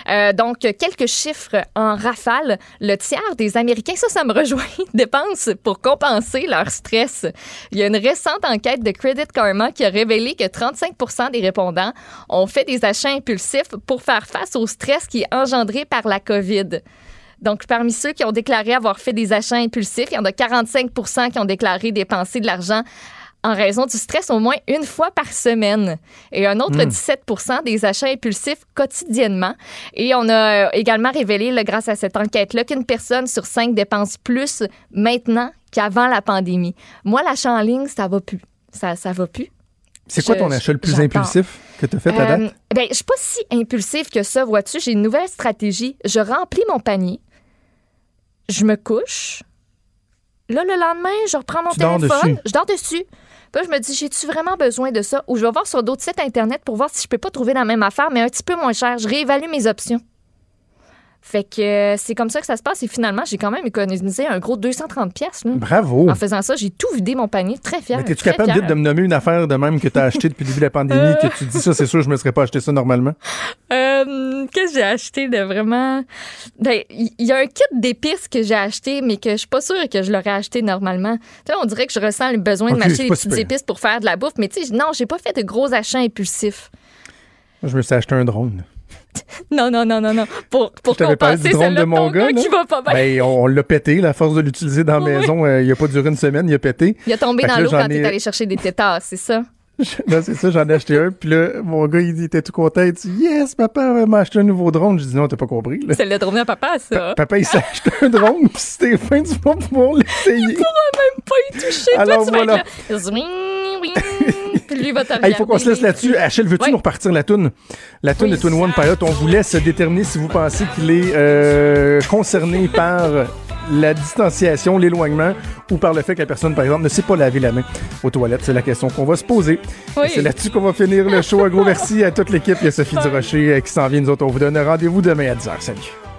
Euh, donc, quelques chiffres en rafale. Le tiers des Américains, ça, ça me rejoint, dépensent pour compenser leur stress. Il y a une récente enquête de Credit Karma qui a révélé que 35% des répondants ont fait des achats impulsifs pour faire face au stress qui est engendré par la COVID. Donc, parmi ceux qui ont déclaré avoir fait des achats impulsifs, il y en a 45 qui ont déclaré dépenser de l'argent en raison du stress au moins une fois par semaine. Et un autre Hmm. 17 des achats impulsifs quotidiennement. Et on a euh, également révélé, là, grâce à cette enquête-là, qu'une personne sur cinq dépense plus maintenant qu'avant la pandémie. Moi, l'achat en ligne, ça va plus. Ça, ça va plus. C'est quoi Je- ton achat le plus impulsif que tu as fait à Euh, date? ben, je suis pas si impulsive que ça, vois-tu. J'ai une nouvelle stratégie. Je remplis mon panier, je me couche. Là, le lendemain, je reprends mon Tu téléphone, je dors dessus. Puis là, je me dis, j'ai-tu vraiment besoin de ça? Ou je vais voir sur d'autres sites Internet pour voir si je peux pas trouver la même affaire, mais un petit peu moins cher. Je réévalue mes options. Fait que euh, c'est comme ça que ça se passe. Et finalement, j'ai quand même économisé un gros 230 pièces. Bravo. En faisant ça, j'ai tout vidé mon panier. Très fier. Mais très capable vite de me nommer une affaire de même que tu as acheté depuis le début de la pandémie, que tu dis ça, c'est sûr, je me serais pas acheté ça normalement? Euh, Qu'est-ce que j'ai acheté de vraiment? Ben, il y, y a un kit d'épices que j'ai acheté, mais que je suis pas sûre que je l'aurais acheté normalement. Tu sais, on dirait que je ressens le besoin de m'acheter des petites épices pour faire de la bouffe, mais tu sais, non, j'ai pas fait de gros achats impulsifs. Je me suis acheté un drone. Non, non, non, non, non. Pour, pour Je t'avais parlé du compenser drone de mon gars. qui va pas bien. Ben, on, on l'a pété, la force de l'utiliser dans la Oui. maison. euh, il a pas duré une semaine, il a pété. Il a tombé Fait dans l'eau quand ai- t'es allé chercher des tétards, c'est ça? Là, c'est ça, j'en ai acheté un. Puis là, mon gars, il était tout content. Il dit Yes, papa m'a acheté un nouveau drone. Je dis Non, t'as pas compris. C'est le drone à papa, ça. Papa, il s'est acheté un drone. Puis c'était fin, tu vas pouvoir l'essayer. Il pourra même pas y toucher. Alors, Toi, tu vas voilà. être là. Zwing, wing. Lui va Il faut qu'on se laisse là-dessus. Achille, veux-tu Oui. nous repartir la toune? La toune Oui. de Twin One Pilot. On vous laisse déterminer si vous pensez qu'il est euh, concerné par la distanciation, l'éloignement ou par le fait que la personne, par exemple, ne sait pas laver la main aux toilettes. C'est la question qu'on va se poser. Oui. C'est là-dessus qu'on va finir le show. Un gros merci à toute l'équipe. Il y a Sophie Durocher euh, qui s'en vient. Nous autres, on vous donne rendez-vous demain à 10h. Salut.